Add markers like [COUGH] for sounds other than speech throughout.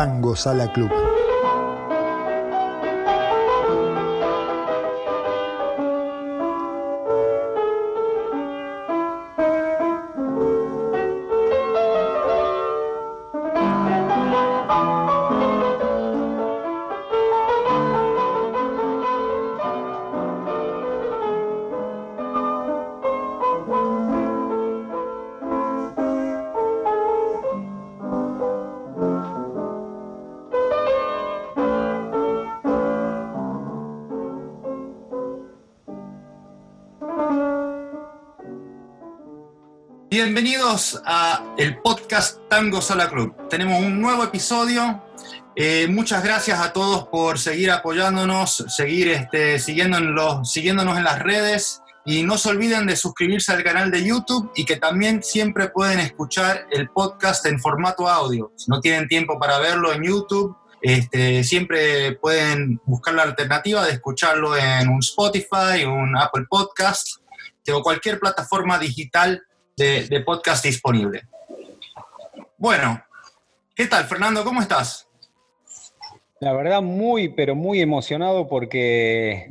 Tango Sala Club. Bienvenidos a el podcast Tango Sala Club. Tenemos un nuevo episodio. Eh, muchas gracias a todos por seguir apoyándonos, seguir este, siguiéndonos, siguiéndonos en las redes y no se olviden de suscribirse al canal de YouTube y que también siempre pueden escuchar el podcast en formato audio. Si no tienen tiempo para verlo en YouTube, este, siempre pueden buscar la alternativa de escucharlo en un Spotify, un Apple Podcast o cualquier plataforma digital de, podcast disponible. Bueno, ¿qué tal, Fernando? ¿Cómo estás? La verdad, muy, pero muy emocionado porque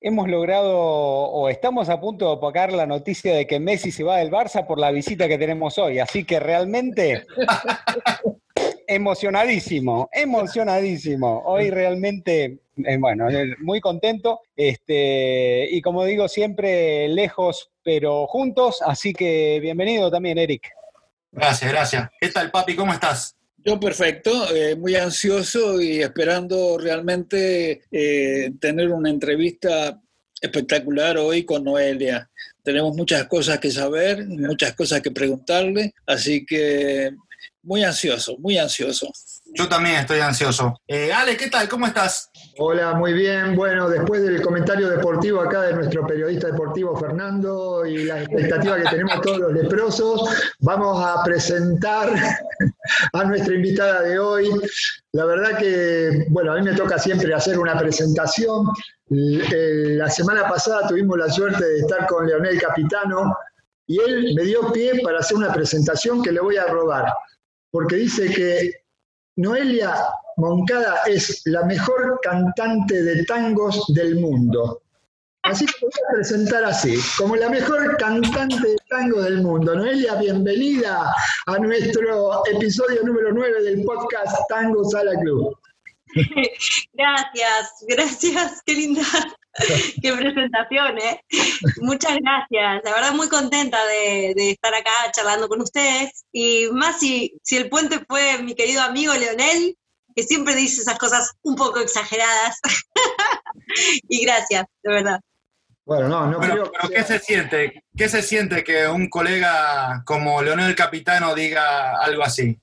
hemos logrado o estamos a punto de opacar la noticia de que Messi se va del Barça por la visita que tenemos hoy. Así que realmente [LAUGHS] emocionadísimo, emocionadísimo. Hoy realmente, eh, bueno, eh, muy contento. Este, y como digo, siempre lejos, pero juntos. Así que bienvenido también, Eric. Gracias, gracias. ¿Qué tal, papi? ¿Cómo estás? Yo perfecto, eh, muy ansioso y esperando realmente tener una entrevista espectacular hoy con Noelia. Tenemos muchas cosas que saber, muchas cosas que preguntarle, así que muy ansioso, muy ansioso. Yo también estoy ansioso. Eh, Ale, ¿qué tal? ¿Cómo estás? Hola, muy bien. Bueno, después del comentario deportivo acá de nuestro periodista deportivo Fernando y la expectativa que tenemos todos los leprosos, vamos a presentar a nuestra invitada de hoy. La verdad que, bueno, a mí me toca siempre hacer una presentación. La semana pasada tuvimos la suerte de estar con Leonel Capitano y él me dio pie para hacer una presentación que le voy a robar porque dice que Noelia Moncada es la mejor cantante de tangos del mundo. Así que voy a presentar así, como la mejor cantante de tango del mundo. Noelia, bienvenida a nuestro episodio número 9 del podcast Tango Sala Club. [LAUGHS] Gracias, gracias, qué linda, [LAUGHS] qué presentación, ¿eh? Muchas gracias, la verdad muy contenta de, estar acá charlando con ustedes y más si, si el puente fue mi querido amigo Leonel, que siempre dice esas cosas un poco exageradas. [LAUGHS] y gracias, de verdad. Bueno, no, no creo. Pero ¿qué se siente? ¿Qué se siente que un colega como Leonel Capitano diga algo así?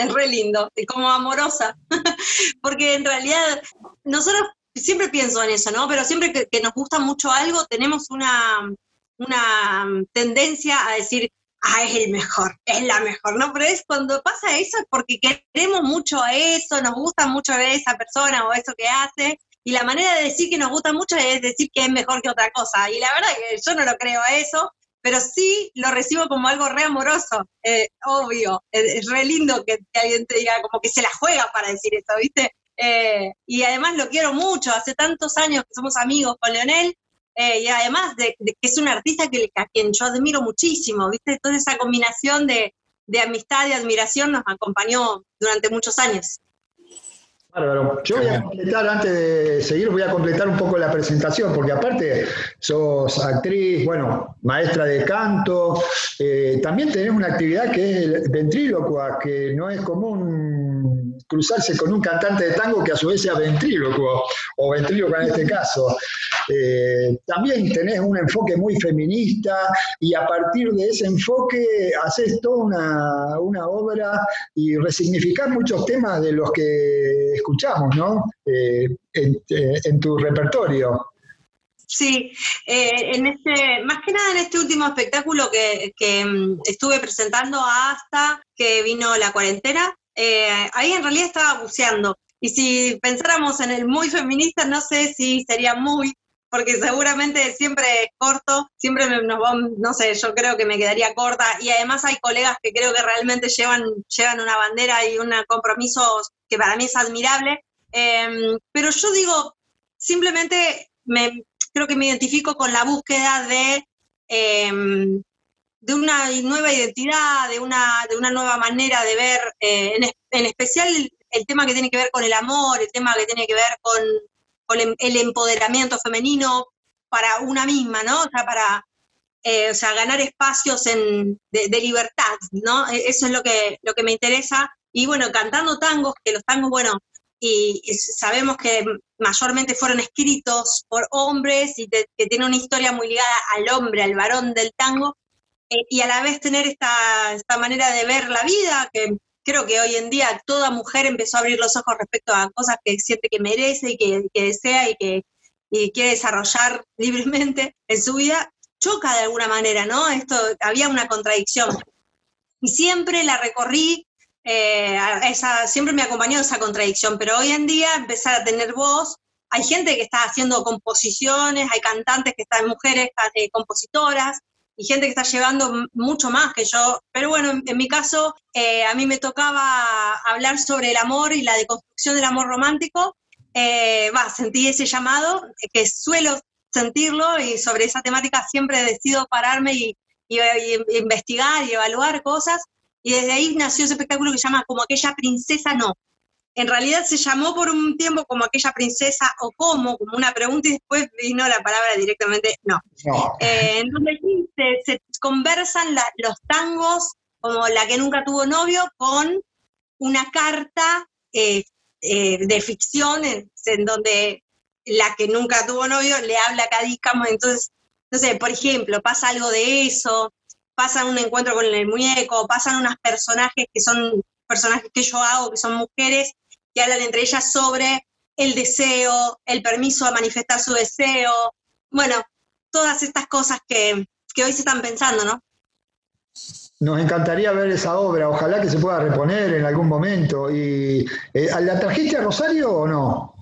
es re lindo, y como amorosa, [LAUGHS] porque en realidad nosotros siempre pienso en eso, ¿no? Pero siempre que, nos gusta mucho algo, tenemos una, una tendencia a decir, ah, es el mejor, es la mejor, ¿no? Pero es cuando pasa eso es porque queremos mucho a eso, nos gusta mucho a esa persona o eso que hace, y la manera de decir que nos gusta mucho es decir que es mejor que otra cosa. Y la verdad que yo no lo creo a eso, pero sí lo recibo como algo re amoroso, eh, obvio. Es, re lindo que, alguien te diga como que se la juega para decir eso, ¿viste? Eh, y además lo quiero mucho, hace tantos años que somos amigos con Leonel, eh, y además de, que es un artista que, a quien yo admiro muchísimo, ¿viste? Toda esa combinación de, de amistad y admiración nos acompañó durante muchos años. Bárbaro. Yo voy a completar, antes de seguir, voy a completar un poco la presentación, porque aparte sos actriz, bueno, maestra de canto, eh, también tenés una actividad que es el ventrílocua, que no es común cruzarse con un cantante de tango que a su vez sea ventrílocuo, o ventríloco en este caso. Eh, también tenés un enfoque muy feminista y a partir de ese enfoque haces toda una, obra y resignificás muchos temas de los que escuchamos, ¿no? Eh, eh, en, tu repertorio. Sí, en este, más que nada en este último espectáculo que, mm, estuve presentando hasta que vino la cuarentena, ahí en realidad estaba buceando. Y si pensáramos en el muy feminista, no sé si sería muy, porque seguramente siempre corto, siempre nos vamos, no sé, yo creo que me quedaría corta y además hay colegas que creo que realmente llevan, llevan una bandera y un compromiso que para mí es admirable, em, pero yo digo, simplemente me, creo que me identifico con la búsqueda de, em, de una nueva identidad, de una, de una nueva manera de ver, eh, en, en especial el tema que tiene que ver con el amor, el tema que tiene que ver con el, empoderamiento femenino para una misma, ¿no? O sea, para eh, o sea, ganar espacios de, libertad, ¿no? E, eso es lo que, lo que me interesa. Y bueno, cantando tangos, que los tangos, bueno, y, sabemos que mayormente fueron escritos por hombres y que tienen una historia muy ligada al hombre, al varón del tango, eh, y a la vez tener esta, esta manera de ver la vida, que creo que hoy en día toda mujer empezó a abrir los ojos respecto a cosas que siente que merece y que, desea y que quiere desarrollar [LAUGHS] libremente en su vida, choca de alguna manera, ¿no? Esto, había una contradicción. Y siempre la recorrí, eh, esa, siempre me acompañó esa contradicción, pero hoy en día empezar a tener voz, hay gente que está haciendo composiciones, hay cantantes que están, mujeres eh, compositoras, y gente que está llevando mucho más que yo. Pero bueno, en, mi caso, eh, a mí me tocaba hablar sobre el amor y la deconstrucción del amor romántico. Eh, sentí ese llamado, que suelo sentirlo y sobre esa temática siempre decido pararme y, investigar y evaluar cosas. Y desde ahí nació ese espectáculo que se llama Como aquella princesa no, en realidad se llamó por un tiempo como aquella princesa o como, como una pregunta y después vino la palabra directamente no. Eh, en donde se, conversan los tangos como la que nunca tuvo novio con una carta eh, eh, de ficción en, donde la que nunca tuvo novio le habla a Cadícamo, entonces, no sé, por ejemplo, pasa algo de eso, pasa un encuentro con el muñeco, pasan unos personajes que son personajes que yo hago, que son mujeres, que hablan entre ellas sobre el deseo, el permiso a manifestar su deseo, bueno, todas estas cosas que, hoy se están pensando, ¿no? Nos encantaría ver esa obra, ojalá que se pueda reponer en algún momento. Y, eh, ¿La trajiste a Rosario o no?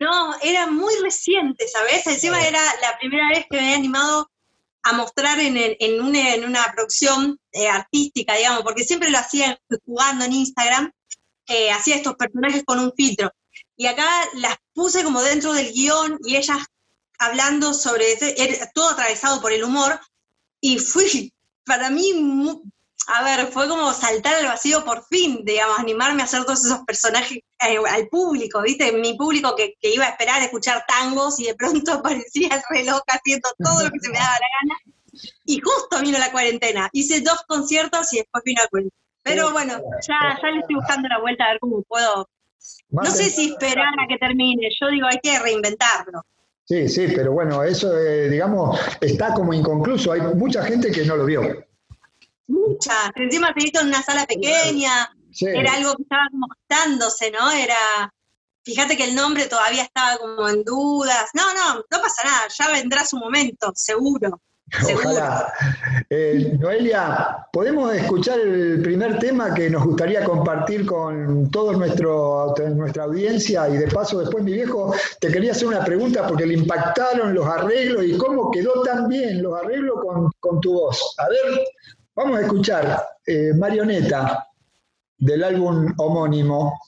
No, era muy reciente, ¿sabes? Encima era la primera vez que me había animado a mostrar en, en, una, producción eh, artística, digamos, porque siempre lo hacía jugando en Instagram, eh, hacía estos personajes con un filtro. Y acá las puse como dentro del guion y ellas hablando sobre todo atravesado por el humor. Y fui, para mí, a ver, fue como saltar al vacío por fin, digamos, animarme a hacer todos esos personajes eh, al público, ¿viste? Mi público que, iba a esperar a escuchar tangos y de pronto [LAUGHS] aparecía el reloj haciendo todo lo que se me daba la gana. Y justo vino la cuarentena. Hice dos conciertos y después vino la cuarentena. Pero bueno, ya, ya le estoy buscando la vuelta a ver cómo puedo. No sé si esperar a que termine, yo digo, hay que reinventarlo. Sí, sí, pero bueno, eso, eh, digamos, está como inconcluso. Hay mucha gente que no lo vio. Mucha. Encima se hizo en una sala pequeña, era algo que estaba como estándose, ¿no? Era, fíjate que el nombre todavía estaba como en dudas. No, no, no pasa nada, ya vendrá su momento, seguro. [LAUGHS] Ojalá. Eh, Noelia, ¿podemos escuchar el primer tema que nos gustaría compartir con toda nuestra audiencia? Y de paso, después, mi viejo, te quería hacer una pregunta porque le impactaron los arreglos y cómo quedó tan bien los arreglos con, tu voz. A ver, vamos a escuchar eh, Marioneta del álbum homónimo.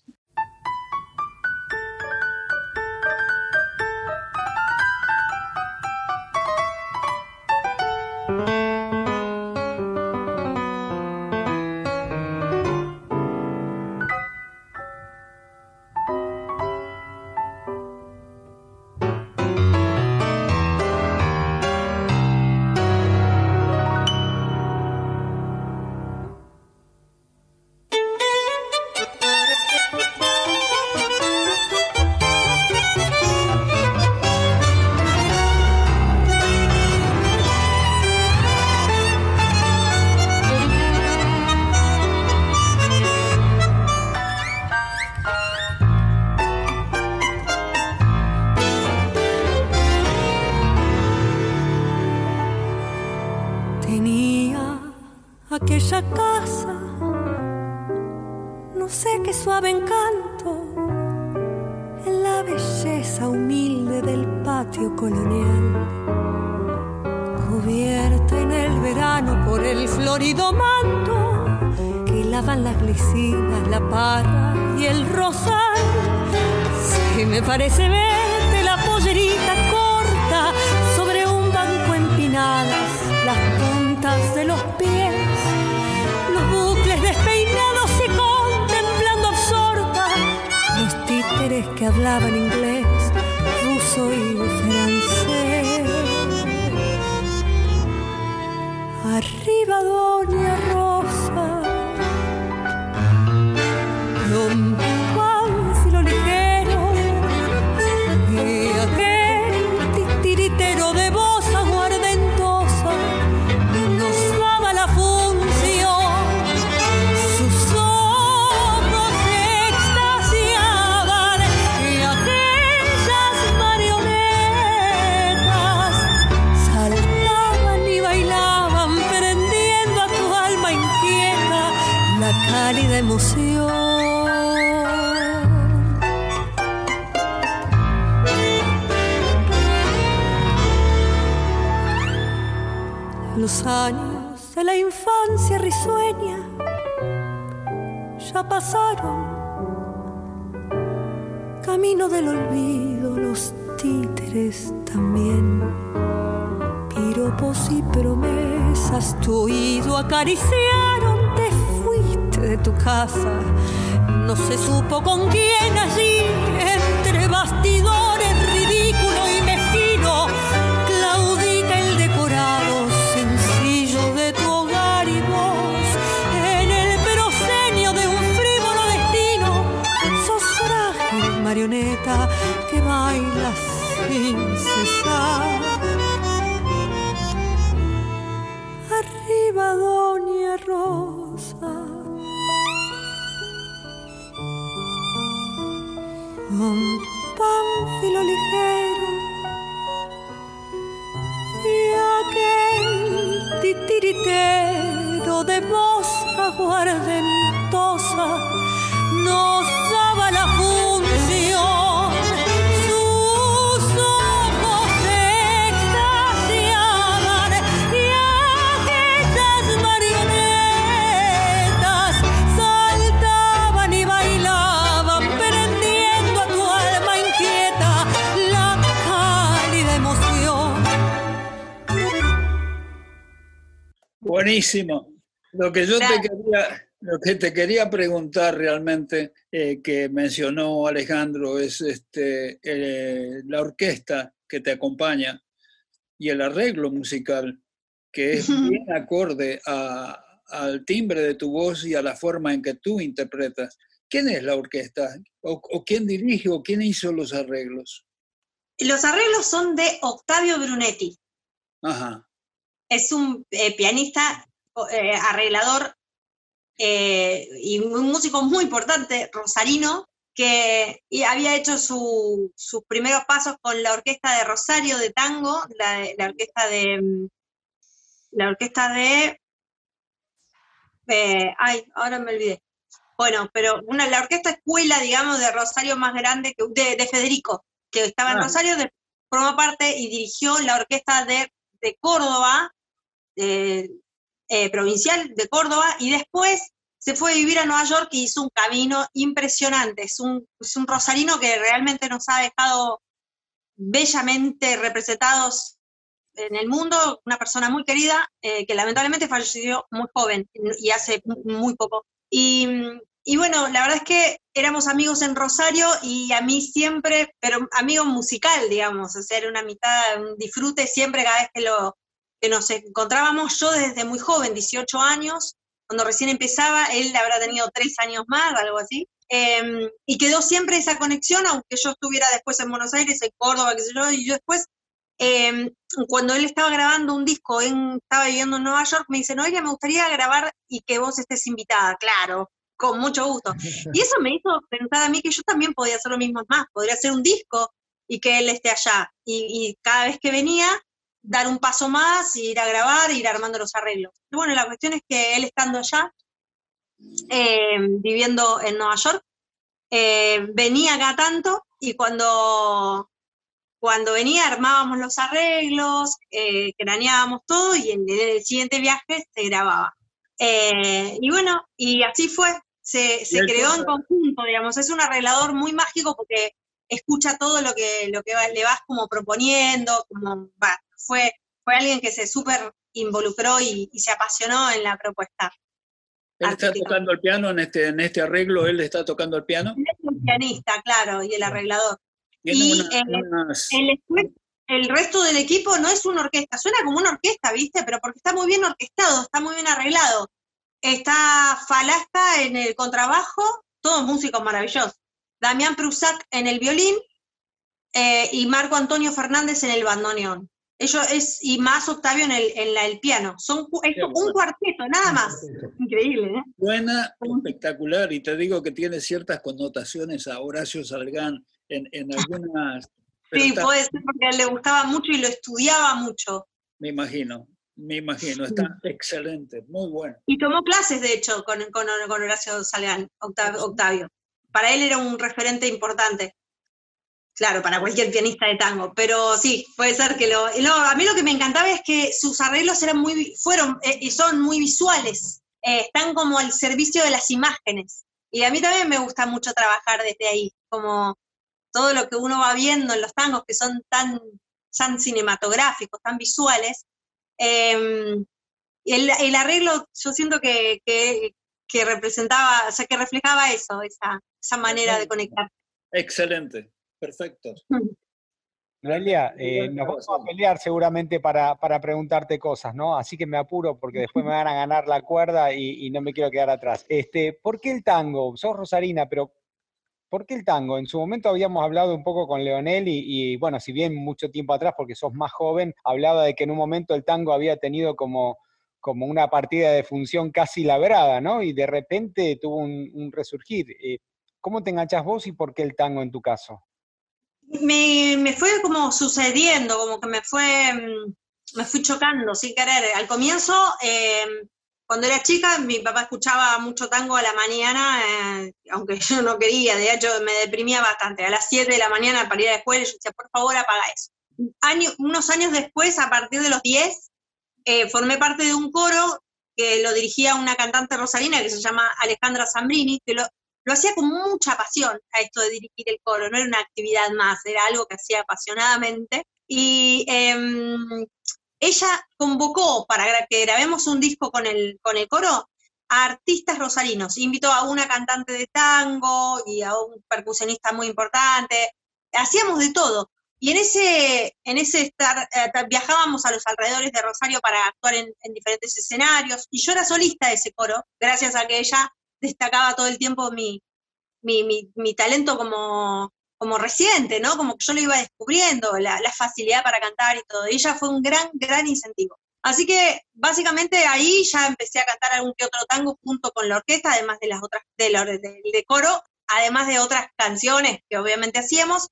Buenísimo. Lo que yo te quería, lo que te quería preguntar realmente, eh, que mencionó Alejandro, es este, eh, la orquesta que te acompaña y el arreglo musical, que es bien acorde a- al timbre de tu voz y a la forma en que tú interpretas. ¿Quién es la orquesta? ¿O, o quién dirige o quién hizo los arreglos? Los arreglos son de Octavio Brunetti. Ajá. Es un eh, pianista, eh, arreglador eh, y un músico muy importante, rosarino, que y había hecho su- sus primeros pasos con la orquesta de Rosario de tango, la, la orquesta de mm, la orquesta de eh, ay, ahora me olvidé. Bueno, pero una, la orquesta escuela, digamos, de Rosario más grande que de, de Federico, que estaba en Ah. Rosario, de- formó parte y dirigió la orquesta de, de Córdoba, eh, eh, provincial de Córdoba, y después se fue a vivir a Nueva York y hizo un camino impresionante. Es un, rosarino que realmente nos ha dejado bellamente representados en el mundo, una persona muy querida, eh, que lamentablemente falleció muy joven y hace mu- muy poco. Y, bueno, la verdad es que éramos amigos en Rosario y a mí siempre, pero amigo musical, digamos, o sea, una mitad, un disfrute siempre cada vez que, lo, que nos encontrábamos, yo desde muy joven, 18 años, cuando recién empezaba, él habrá tenido tres años más, algo así, eh, y quedó siempre esa conexión, aunque yo estuviera después en Buenos Aires, en Córdoba, qué sé yo, y yo después eh, cuando él estaba grabando un disco, él estaba viviendo en Nueva York, me dice, Noelia, me gustaría grabar y que vos estés invitada, claro, con mucho gusto. Y eso me hizo pensar a mí que yo también podía hacer lo mismo más, podría hacer un disco y que él esté allá. Y cada vez que venía, dar un paso más, ir a grabar, ir armando los arreglos. Y bueno, la cuestión es que él estando allá, eh, viviendo en Nueva York, eh, venía acá tanto y cuando, cuando venía armábamos los arreglos, eh, craneábamos todo y en el, siguiente viaje se grababa. Y bueno, y así fue, se, creó en conjunto, digamos, es un arreglador muy mágico porque escucha todo lo que, lo que le vas como proponiendo, como, fue, fue alguien que se súper involucró y, se apasionó en la propuesta. Él está tocando el piano en este, en este arreglo, él está tocando el piano. Él es el pianista, claro, y el arreglador. y el, el, resto del equipo no es una orquesta, suena como una orquesta, ¿viste? Pero porque está muy bien orquestado, está muy bien arreglado. Está Falasta en el contrabajo, todos músicos maravillosos. Damián Prusac en el violín eh, y Marco Antonio Fernández en el bandoneón. Ellos es, y más Octavio en el, en la, el piano. Son un cuarteto, nada más. Increíble, ¿eh? Suena espectacular y te digo que tiene ciertas connotaciones a Horacio Salgán en, en [LAUGHS] algunas. Sí, puede ser porque a él le gustaba mucho y lo estudiaba mucho. Me imagino, me imagino, está excelente, muy bueno. Y tomó clases, de hecho, con, con, con Horacio Salgán, Octavio. Para él era un referente importante. Claro, para cualquier pianista de tango, pero sí, puede ser que lo... No, a mí lo que me encantaba es que sus arreglos eran muy, fueron eh, y son muy visuales, eh, están como al servicio de las imágenes. Y a mí también me gusta mucho trabajar desde ahí, como todo lo que uno va viendo en los tangos que son tan, tan cinematográficos, tan visuales. Em, el, el, arreglo, yo siento que, que, que, representaba, o sea, que reflejaba eso, esa, esa manera de conectar. Excelente, perfecto. Noelia, eh, nos vamos a pelear seguramente para, para, preguntarte cosas, ¿no? Así que me apuro porque después me van a ganar la cuerda y, no me quiero quedar atrás. Este, ¿Por qué el tango? Sos Rosarina, pero ¿por qué el tango? En su momento habíamos hablado un poco con Leonel y, bueno, si bien mucho tiempo atrás, porque sos más joven, hablaba de que en un momento el tango había tenido como, como una partida de función casi labrada, ¿no? Y de repente tuvo un, resurgir. Eh, ¿Cómo te enganchas vos y por qué el tango en tu caso? Me, fue como sucediendo, como que me fue, mm, me fui chocando sin querer. Al comienzo, eh, cuando era chica, mi papá escuchaba mucho tango a la mañana, eh, aunque [LAUGHS] yo no quería, de hecho me deprimía bastante. A las 7 de la mañana para ir a la escuela, yo decía, por favor, apaga eso. unos años después, a partir de los 10, eh, formé parte de un coro que lo dirigía una cantante rosarina que se llama Alejandra Zambrini, que lo, lo hacía con mucha pasión a esto de dirigir el coro, no era una actividad más, era algo que hacía apasionadamente. Y em, ella convocó para que grabemos un disco con el, con el coro a artistas rosarinos. Invitó a una cantante de tango y a un percusionista muy importante. Hacíamos de todo. Y en ese, en ese estar, eh, viajábamos a los alrededores de Rosario para actuar en, en, diferentes escenarios. Y yo era solista de ese coro, gracias a que ella destacaba todo el tiempo mi, mi, talento como, como residente, ¿no? Como que yo lo iba descubriendo, la, facilidad para cantar y todo. Y ella fue un gran, gran incentivo. Así que básicamente ahí ya empecé a cantar algún que otro tango junto con la orquesta, además de las otras, del de, coro, además de otras canciones que obviamente hacíamos.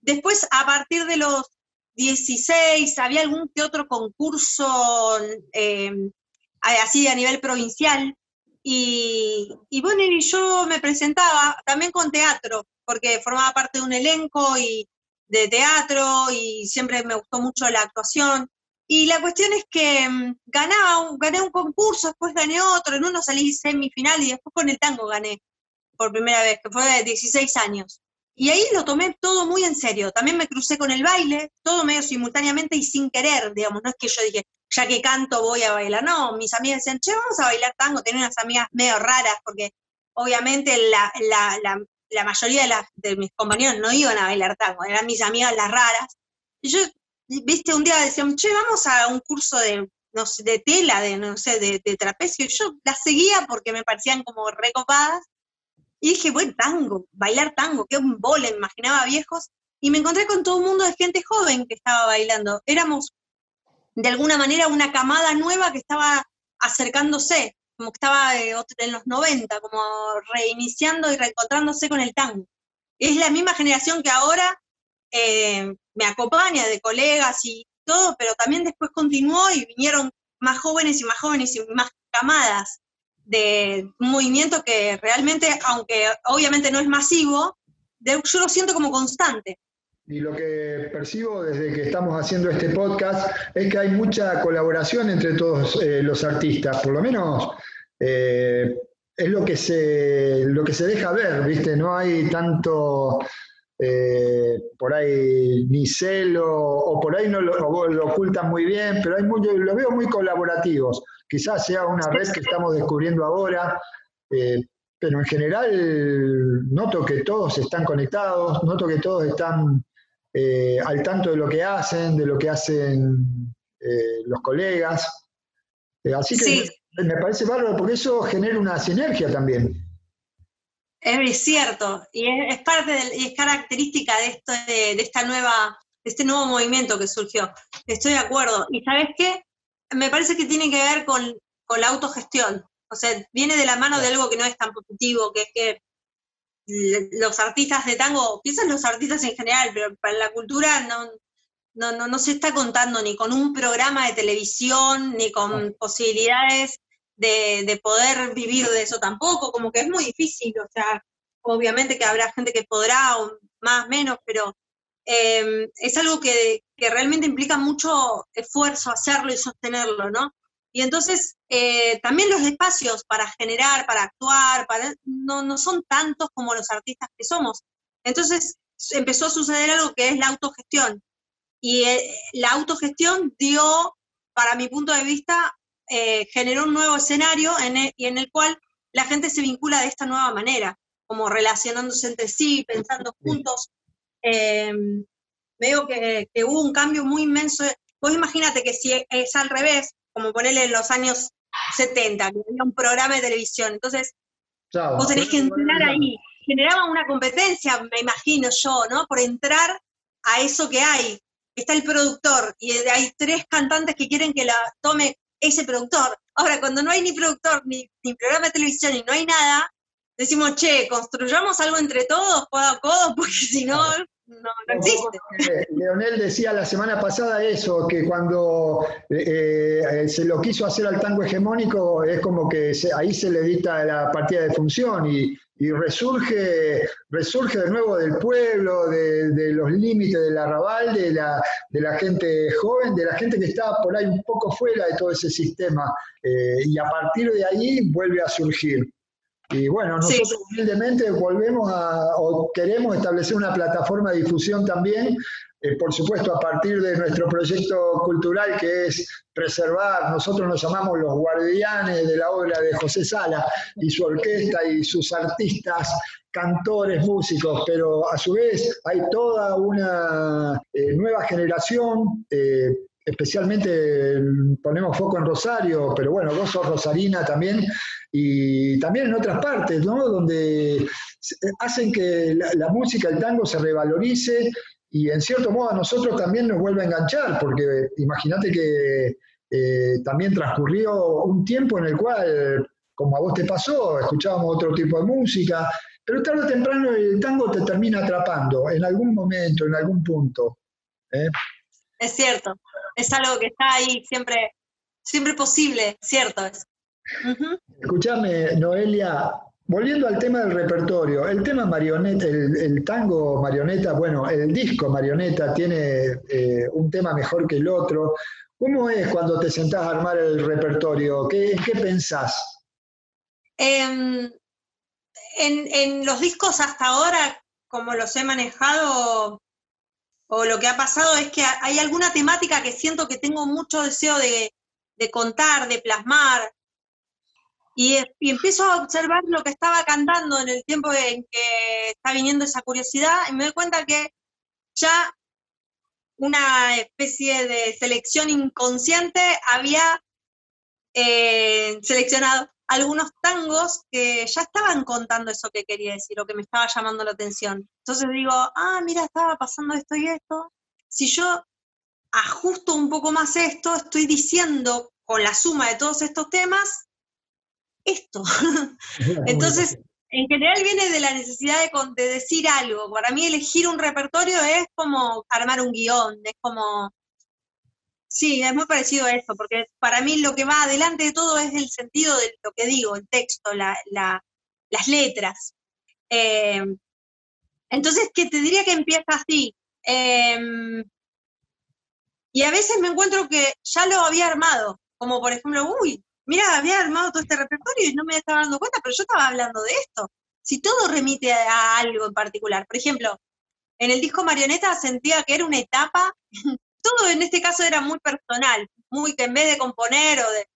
Después, a partir de los 16, había algún que otro concurso eh, así a nivel provincial, y, bueno, y yo me presentaba también con teatro, porque formaba parte de un elenco y de teatro y siempre me gustó mucho la actuación. Y la cuestión es que mm, ganaba, gané un concurso, después gané otro, en uno salí semifinal y después con el tango gané por primera vez, que fue de 16 años. Y ahí lo tomé todo muy en serio. También me crucé con el baile, todo medio simultáneamente y sin querer, digamos. No es que yo dije, ya que canto voy a bailar. No, mis amigas decían, che, vamos a bailar tango. Tenía unas amigas medio raras porque obviamente la, mayoría de, mis compañeros no iban a bailar tango, eran mis amigas las raras. Y yo, viste, un día decían, che, vamos a un curso de, no sé, de tela, de, no sé, de, de trapecio. Y yo las seguía porque me parecían como recopadas y dije, bueno, tango, bailar tango, qué un bole, me imaginaba viejos. Y me encontré con todo un mundo de gente joven que estaba bailando. Éramos, de alguna manera, una camada nueva que estaba acercándose, como que estaba eh, en los 90, como reiniciando y reencontrándose con el tango. Es la misma generación que ahora eh, me acompaña de colegas y todo, pero también después continuó y vinieron más jóvenes y más jóvenes y más camadas de un movimiento que realmente, aunque obviamente no es masivo, yo lo siento como constante. Y lo que percibo desde que estamos haciendo este podcast es que hay mucha colaboración entre todos eh, los artistas, por lo menos eh, es lo que, se, lo que se deja ver, ¿viste? No hay tanto eh, por ahí ni celo, o por ahí no lo, ocultan muy bien, pero hay muy, lo veo muy colaborativos. Quizás sea una red que estamos descubriendo ahora, pero en general noto que todos están conectados, noto que todos están eh, al tanto de lo que hacen, de lo que hacen eh, los colegas. Eh, así que me, parece bárbaro porque eso genera una sinergia también. Es cierto, y es, parte y es característica de, esto, de, esta nueva, de este nuevo movimiento que surgió. Estoy de acuerdo. Y sabes qué? Me parece que tiene que ver con, con la autogestión. O sea, viene de la mano de algo que no es tan positivo, que es que los artistas de tango, piensan los artistas en general, pero para la cultura no, no, no, se está contando ni con un programa de televisión, ni con posibilidades de, poder vivir de eso tampoco, como que es muy difícil, o sea, obviamente que habrá gente que podrá, o más, menos, pero em, es algo que, que realmente implica mucho esfuerzo hacerlo y sostenerlo, ¿no? Y entonces eh, también los espacios para generar, para actuar, para, no, no son tantos como los artistas que somos. Entonces empezó a suceder algo que es la autogestión. Y eh, la autogestión dio, para mi punto de vista, eh, generó un nuevo escenario en el, y en el cual la gente se vincula de esta nueva manera, como relacionándose entre sí, pensando juntos. Veo que, que, hubo un cambio muy inmenso. Vos imagínate que si es al revés, como ponerle en los años 70, que había un programa de televisión. Entonces, vos tenés que entrar ahí. Generaba una competencia, me imagino yo, ¿no? Por entrar a eso que hay. Está el productor y hay tres cantantes que quieren que la tome ese productor. Ahora, cuando no hay ni productor, ni, ni programa de televisión y no hay nada, decimos, che, construyamos algo entre todos, codo a codo, [LAUGHS] porque si no, no, existe. Leonel decía la semana pasada eso, que cuando eh, eh, se lo quiso hacer al tango hegemónico, es como que ahí se le dicta la partida de función y, resurge, resurge de nuevo del pueblo, de, los límites del arrabal, de la, de la gente joven, de la gente que está por ahí un poco fuera de todo ese sistema. Eh, y a partir de ahí vuelve a surgir. Y bueno, nosotros humildemente volvemos a, o queremos establecer una plataforma de difusión también, eh, por supuesto a partir de nuestro proyecto cultural que es preservar, nosotros nos llamamos los guardianes de la obra de José Sala y su orquesta y sus artistas, cantores, músicos, pero a su vez hay toda una eh, nueva generación. Eh, especialmente ponemos foco en Rosario, pero bueno, vos sos rosarina también, y también en otras partes, ¿no? Donde hacen que la, música, el tango se revalorice y en cierto modo a nosotros también nos vuelve a enganchar, porque imagínate que eh, también transcurrió un tiempo en el cual, como a vos te pasó, escuchábamos otro tipo de música, pero tarde o temprano el tango te termina atrapando en algún momento, en algún punto. ¿eh? Es cierto, es algo que está ahí siempre, siempre posible, cierto. Escúchame, Noelia, volviendo al tema del repertorio, el tema marioneta, el, tango marioneta, bueno, el disco marioneta tiene eh, un tema mejor que el otro. ¿Cómo es cuando te sentás a armar el repertorio? ¿Qué, qué pensás? Em, en, en los discos hasta ahora, como los he manejado, o lo que ha pasado es que hay alguna temática que siento que tengo mucho deseo de, de contar, de plasmar, y, empiezo a observar lo que estaba cantando en el tiempo en que está viniendo esa curiosidad y me doy cuenta que ya una especie de selección inconsciente había eh, seleccionado algunos tangos que ya estaban contando eso que quería decir o que me estaba llamando la atención. Entonces digo, ah, mira, estaba pasando esto y esto. Si yo ajusto un poco más esto, estoy diciendo con la suma de todos estos temas esto. [LAUGHS] Entonces, en general viene de la necesidad de, de, decir algo. Para mí elegir un repertorio es como armar un guion, es como... Sí, es muy parecido a eso, porque para mí lo que va adelante de todo es el sentido de lo que digo, el texto, las letras. Eh, Entonces, que te diría que empieza así. Em, y a veces me encuentro que ya lo había armado, como por ejemplo, uy, mira, había armado todo este repertorio y no me estaba dando cuenta, pero yo estaba hablando de esto. Si todo remite a algo en particular, por ejemplo, en el disco Marioneta sentía que era una etapa, [LAUGHS] todo en este caso era muy personal, muy que en vez de componer o de,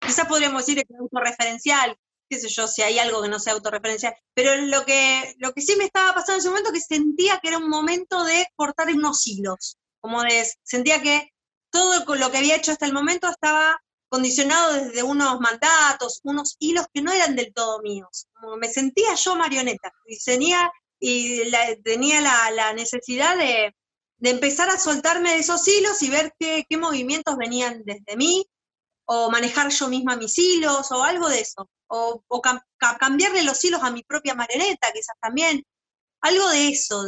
quizás podríamos decir que es autorreferencial, qué sé yo, si hay algo que no sea autorreferencial, pero lo que, lo que sí me estaba pasando en ese momento que sentía que era un momento de cortar unos hilos, como de, sentía que todo lo que había hecho hasta el momento estaba condicionado desde unos mandatos, unos hilos que no eran del todo míos. Como me sentía yo marioneta y tenía, y tenía la, necesidad de, empezar a soltarme de esos hilos y ver qué, movimientos venían desde mí, o manejar yo misma mis hilos, o algo de eso, o, cambiarle los hilos a mi propia marioneta, quizás también, algo de eso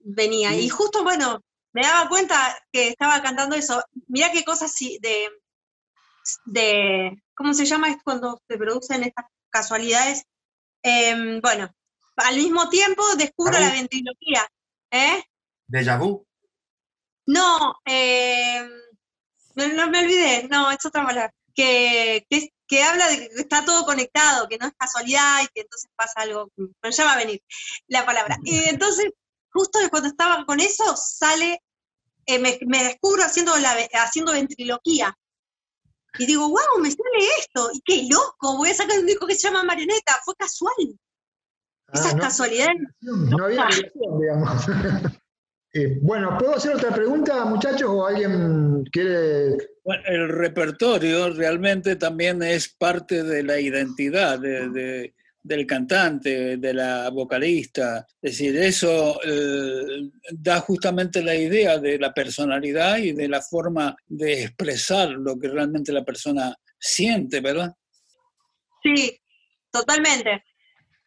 venía. Y justo, bueno, me daba cuenta que estaba cantando eso. Mirá qué cosas de, de, ¿cómo se llama esto cuando se producen estas casualidades? Em, bueno, al mismo tiempo descubro la ventriloquía. ¿Eh? ¿Deja vu? No, em, no, me olvidé, no, es otra palabra. Que, que, habla de que está todo conectado, que no es casualidad y que entonces pasa algo, pero ya va a venir la palabra. Y entonces, justo cuando estaba con eso, sale, eh, me, descubro haciendo, la, haciendo ventriloquía. Y digo, wow, me sale esto, y qué loco, voy a sacar un disco que se llama Marioneta, fue casual. Ah, Esas casualidades. No, había relación, digamos. [LAUGHS] Eh, bueno, ¿puedo hacer otra pregunta, muchachos, o alguien quiere...? Bueno, el repertorio realmente también es parte de la identidad de, del cantante, de la vocalista. Es decir, eso eh, da justamente la idea de la personalidad y de la forma de expresar lo que realmente la persona siente, ¿verdad? Sí, totalmente.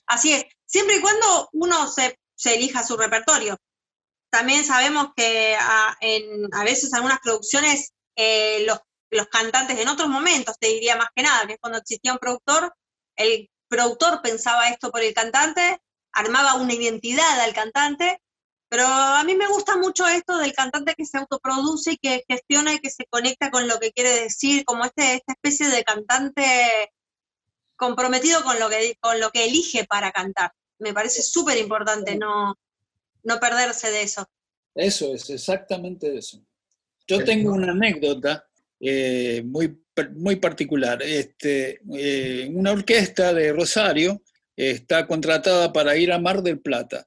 Así es. Siempre y cuando uno se, elija su repertorio. También sabemos que a, en, veces algunas producciones eh, los, los cantantes en otros momentos, te diría más que nada, que es cuando existía un productor, el productor pensaba esto por el cantante, armaba una identidad al cantante, pero a mí me gusta mucho esto del cantante que se autoproduce y que gestiona y que se conecta con lo que quiere decir, como este, esta especie de cantante comprometido con lo que, con lo que elige para cantar. Me parece súper importante no, no perderse de eso. Eso es, exactamente eso. Yo tengo una anécdota eh, muy muy particular. Este, eh, una orquesta de Rosario está contratada para ir a Mar del Plata.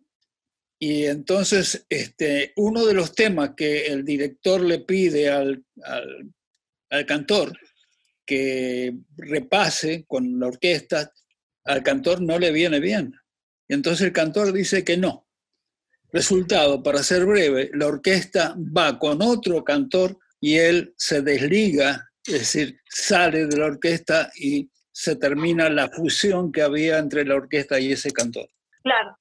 Y entonces este, uno de los temas que el director le pide al, al, cantor que repase con la orquesta, al cantor no le viene bien. Y entonces el cantor dice que no. Resultado, para ser breve, la orquesta va con otro cantor y él se desliga es decir, sale de la orquesta y se termina la fusión que había entre la orquesta y ese cantor. Claro.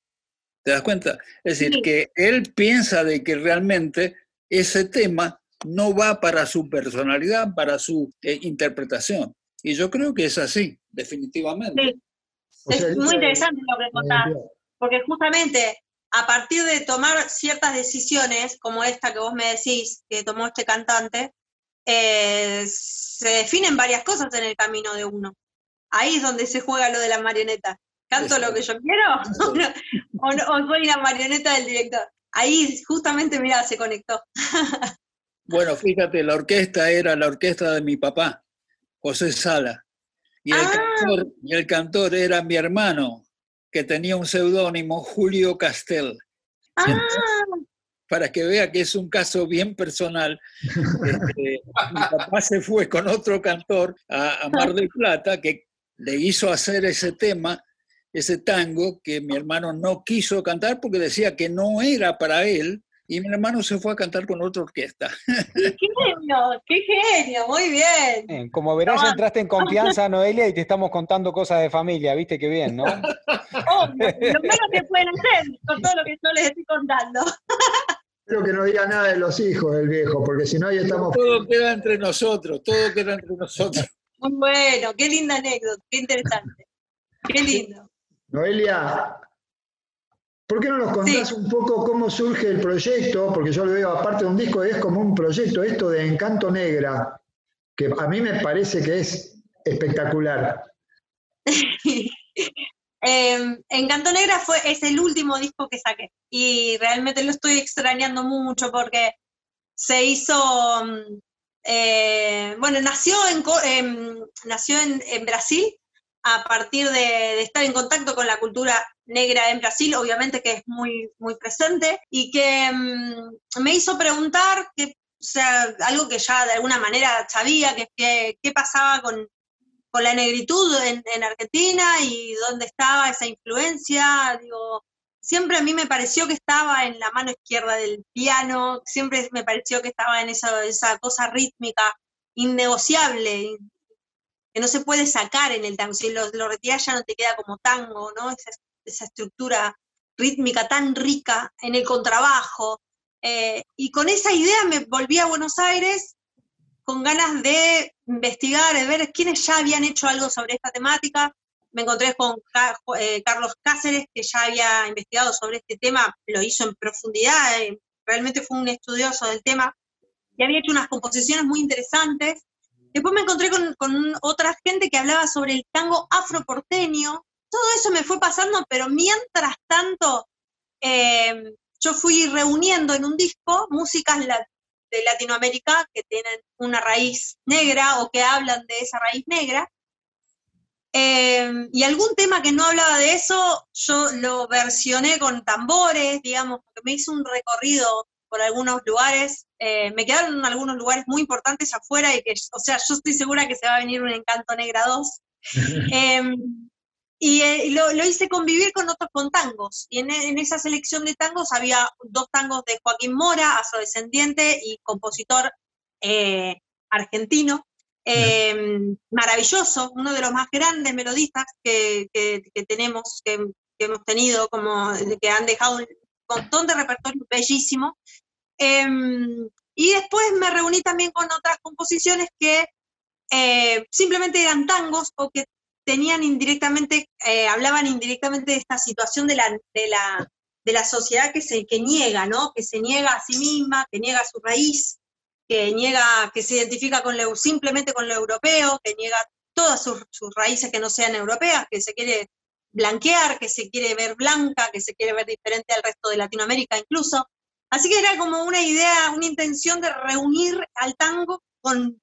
¿Te das cuenta? Es decir, que él piensa de que realmente ese tema no va para su personalidad, para su eh, interpretación. Y yo creo que es así, definitivamente. Sí. es muy interesante lo que contás, porque justamente a partir de tomar ciertas decisiones, como esta que vos me decís, que tomó este cantante, eh, se definen varias cosas en el camino de uno. Ahí es donde se juega lo de la marioneta. ¿Canto lo que yo quiero? [LAUGHS] o, soy la marioneta del director? Ahí justamente, mira, se conectó. bueno, fíjate, la orquesta era la orquesta de mi papá, José Sala. Y el, ah. cantor, y el cantor era mi hermano, que tenía un seudónimo, Julio Castel. Ah para que vea que es un caso bien personal. Este, mi papá se fue con otro cantor a, Mar del Plata que le hizo hacer ese tema, ese tango que mi hermano no quiso cantar porque decía que no era para él. Y mi hermano se fue a cantar con otra orquesta. ¡Qué genio! ¡Qué genio! Muy bien. como verás, ya entraste en confianza, [LAUGHS] Noelia, y te estamos contando cosas de familia, ¿viste qué bien, no? Oh, lo menos que pueden hacer con todo lo que yo les estoy contando. Espero que no diga nada de los hijos del viejo, porque si no ahí estamos... Todo queda entre nosotros, todo queda entre nosotros. Muy bueno, qué linda anécdota, qué interesante. Qué lindo. Noelia, ¿Por qué no nos contás un poco cómo surge el proyecto? Porque yo lo veo, aparte de un disco, es como un proyecto esto de Encanto Negra, que a mí me parece que es espectacular. [LAUGHS] Em, Encanto Negra fue, es el último disco que saqué y realmente lo estoy extrañando mucho porque se hizo, mm, eh, bueno, nació, en, em, nació en, Brasil a partir de, estar en contacto con la cultura negra en Brasil, obviamente que es muy, muy presente, y que mm, me hizo preguntar, que, algo que ya de alguna manera sabía, que, que qué pasaba con, con la negritud en, en, Argentina y dónde estaba esa influencia. Digo, siempre a mí me pareció que estaba en la mano izquierda del piano, siempre me pareció que estaba en esa, esa cosa rítmica innegociable, que no se puede sacar en el tango. Si lo, lo retiras ya no te queda como tango, ¿no? Esa, esa estructura rítmica tan rica en el contrabajo. Eh, y con esa idea me volví a Buenos Aires con ganas de investigar, de ver quiénes ya habían hecho algo sobre esta temática. Me encontré con eh, Carlos Cáceres, que ya había investigado sobre este tema, lo hizo en profundidad, eh, realmente fue un estudioso del tema, y había hecho unas composiciones muy interesantes. Después me encontré con, otra gente que hablaba sobre el tango afroporteño. Todo eso me fue pasando, pero mientras tanto, eh, yo fui reuniendo en un disco músicas de Latinoamérica que tienen una raíz negra o que hablan de esa raíz negra. Em, y algún tema que no hablaba de eso, yo lo versioné con tambores, digamos, que me hice un recorrido por algunos lugares. Eh, me quedaron algunos lugares muy importantes afuera y que, o sea, yo estoy segura que se va a venir un Encanto Negra 2. [LAUGHS] Y eh, lo, hice convivir con otros con tangos. Y en, esa selección de tangos había dos tangos de Joaquín Mora, afrodescendiente y compositor eh, argentino. Em, maravilloso, uno de los más grandes melodistas que, tenemos, que, hemos tenido, como que han dejado un montón de repertorio bellísimo. Em, y después me reuní también con otras composiciones que eh, simplemente eran tangos o que tenían indirectamente, eh, hablaban indirectamente de esta situación de la, de la, de la sociedad que se que niega, ¿no? Que se niega a sí misma, que niega su raíz, que niega, que se identifica con lo, simplemente con lo europeo, que niega todas sus, raíces que no sean europeas, que se quiere blanquear, que se quiere ver blanca, que se quiere ver diferente al resto de Latinoamérica incluso. Así que era como una idea, una intención de reunir al tango con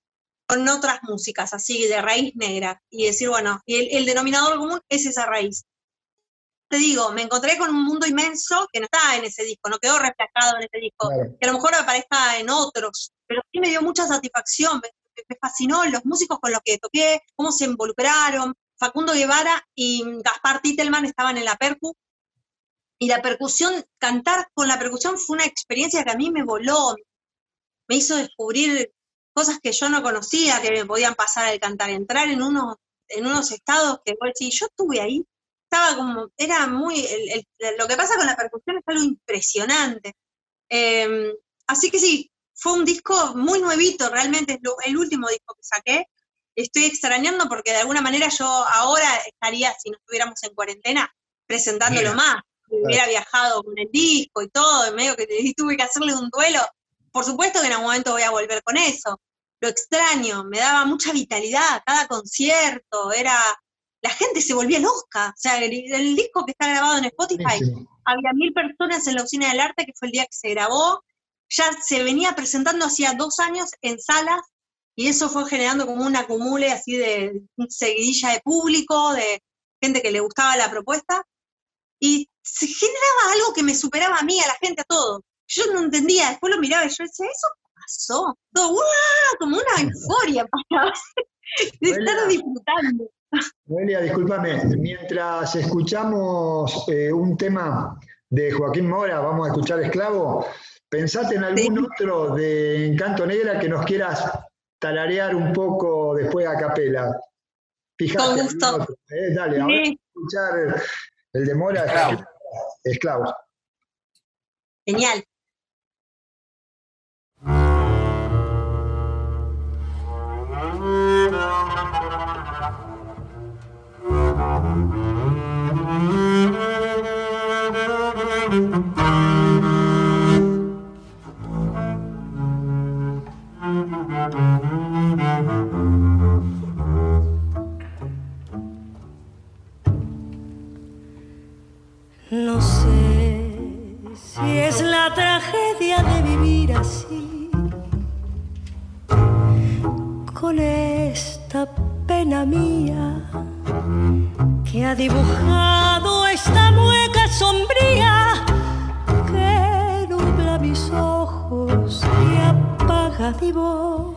con otras músicas, así de raíz negra, y decir, bueno, y el, denominador común es esa raíz. Te digo, me encontré con un mundo inmenso que no está en ese disco, no quedó reflejado en ese disco, que a lo mejor aparezca en otros, pero sí me dio mucha satisfacción, me, fascinó los músicos con los que toqué, cómo se involucraron. Facundo Guevara y Gaspar Titelman estaban en la percu, y la percusión, cantar con la percusión fue una experiencia que a mí me voló, me hizo descubrir cosas que yo no conocía que me podían pasar al cantar, entrar en unos, en unos estados que si yo estuve ahí, estaba como, era muy, lo que pasa con la percusión es algo impresionante. Em, así que sí, fue un disco muy nuevito, realmente es el último disco que saqué. Estoy extrañando porque de alguna manera yo ahora estaría, si no estuviéramos en cuarentena, presentándolo más. Hubiera viajado con el disco y todo, en medio que tuve que hacerle un duelo por supuesto que en algún momento voy a volver con eso. Lo extraño, me daba mucha vitalidad, cada concierto, era, la gente se volvía loca. O sea, el, disco que está grabado en Spotify, había mil personas en la Usina del Arte, que fue el día que se grabó, ya se venía presentando hacía dos años en salas, y eso fue generando como un acumule así de seguidilla de público, de gente que le gustaba la propuesta, y se generaba algo que me superaba a mí, a la gente, a todos yo no entendía, después lo miraba y yo decía, eso pasó, todo, como una euforia pasaba, [LAUGHS] de estar disfrutando. Noelia, discúlpame, mientras escuchamos eh, un tema de Joaquín Mora, vamos a escuchar Esclavo, pensate en algún otro de Encanto Negra que nos quieras talarear un poco después a capela. Fíjate, Con gusto. Eh, dale, vamos a escuchar el de Mora, Esclavo. Esclavo. Genial. No sé si es la tragedia de vivir así, con esta pena mía que ha dibujado esta mueca sombría que nubla mis ojos y apaga mi voz.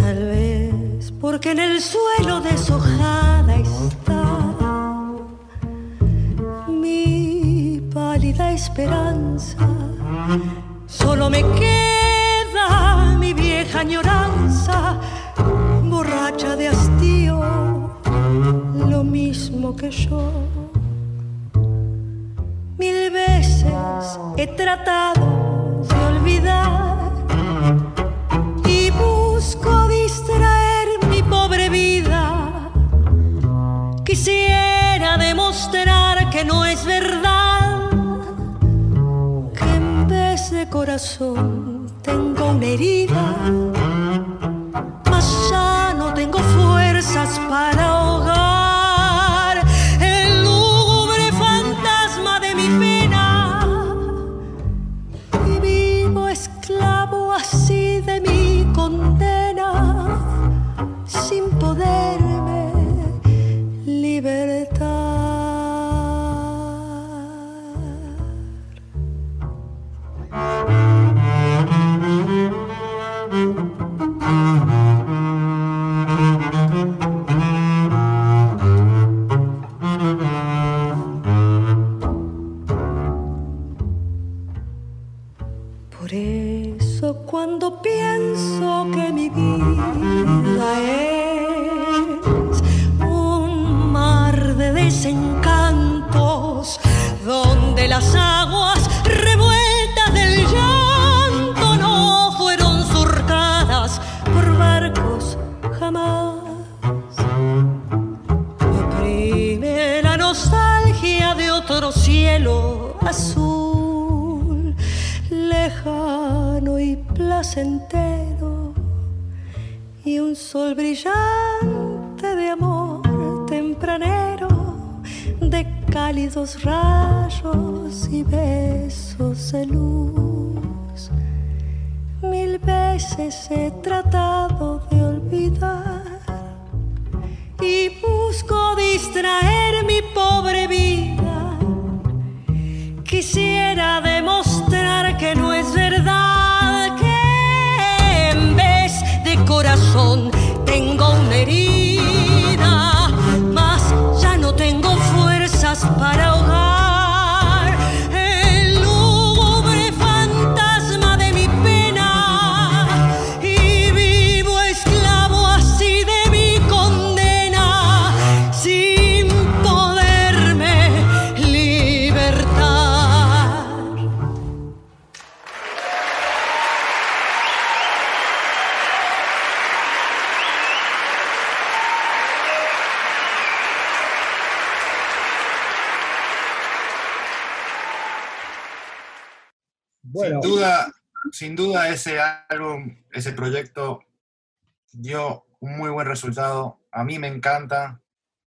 Tal vez porque en el suelo deshojada está pálida esperanza. Solo me queda mi vieja añoranza, borracha de hastío, lo mismo que yo. Mil veces he tratado de olvidar y busco distraer mi pobre vida. Quisiera demostrar que no es verdad, de corazón tengo una herida, mas ya no tengo fuerzas para Bueno, Sin duda, sin duda ese álbum, ese proyecto dio un muy buen resultado. A mí me encanta.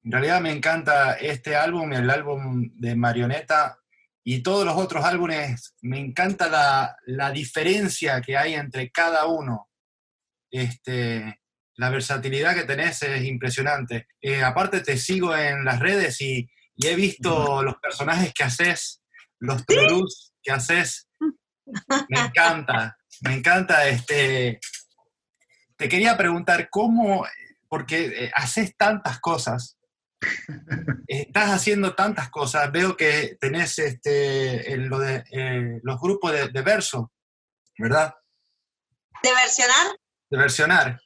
En realidad me encanta este álbum, el álbum de Marioneta y todos los otros álbumes. Me encanta la, la diferencia que hay entre cada uno. Este, la versatilidad que tenés es impresionante. Eh, aparte te sigo en las redes y, y he visto los personajes que haces, los tururús que haces. Me encanta, me encanta. Este, te quería preguntar cómo, porque eh, haces tantas cosas, estás haciendo tantas cosas. Veo que tenés este, lo de, eh, los grupos de, de verso, ¿verdad? ¿De versionar? De versionar.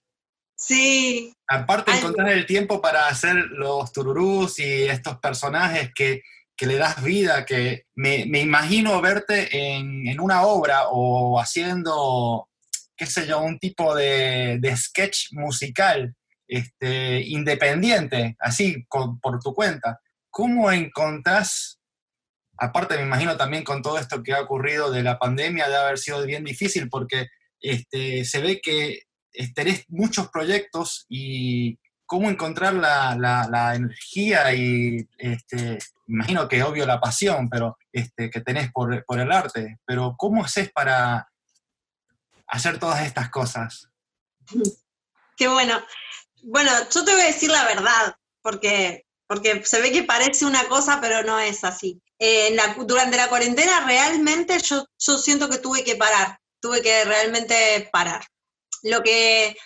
Sí. Aparte, Ay. encontrar el tiempo para hacer los tururús y estos personajes que, que le das vida, que me, me imagino verte en, en una obra o haciendo, qué sé yo, un tipo de, de sketch musical este, independiente, así, con- por tu cuenta. ¿Cómo encontrás, aparte me imagino también con todo esto que ha ocurrido de la pandemia, de haber sido bien difícil, porque este, se ve que tenés muchos proyectos y cómo encontrar la, energía y, este, imagino que obvio la pasión pero, este, que tenés por, por el arte, pero ¿cómo haces para hacer todas estas cosas? Qué bueno. Bueno, yo te voy a decir la verdad, porque, porque se ve que parece una cosa, pero no es así. Eh, durante la cuarentena realmente yo, yo siento que tuve que parar, tuve que realmente parar. Lo que,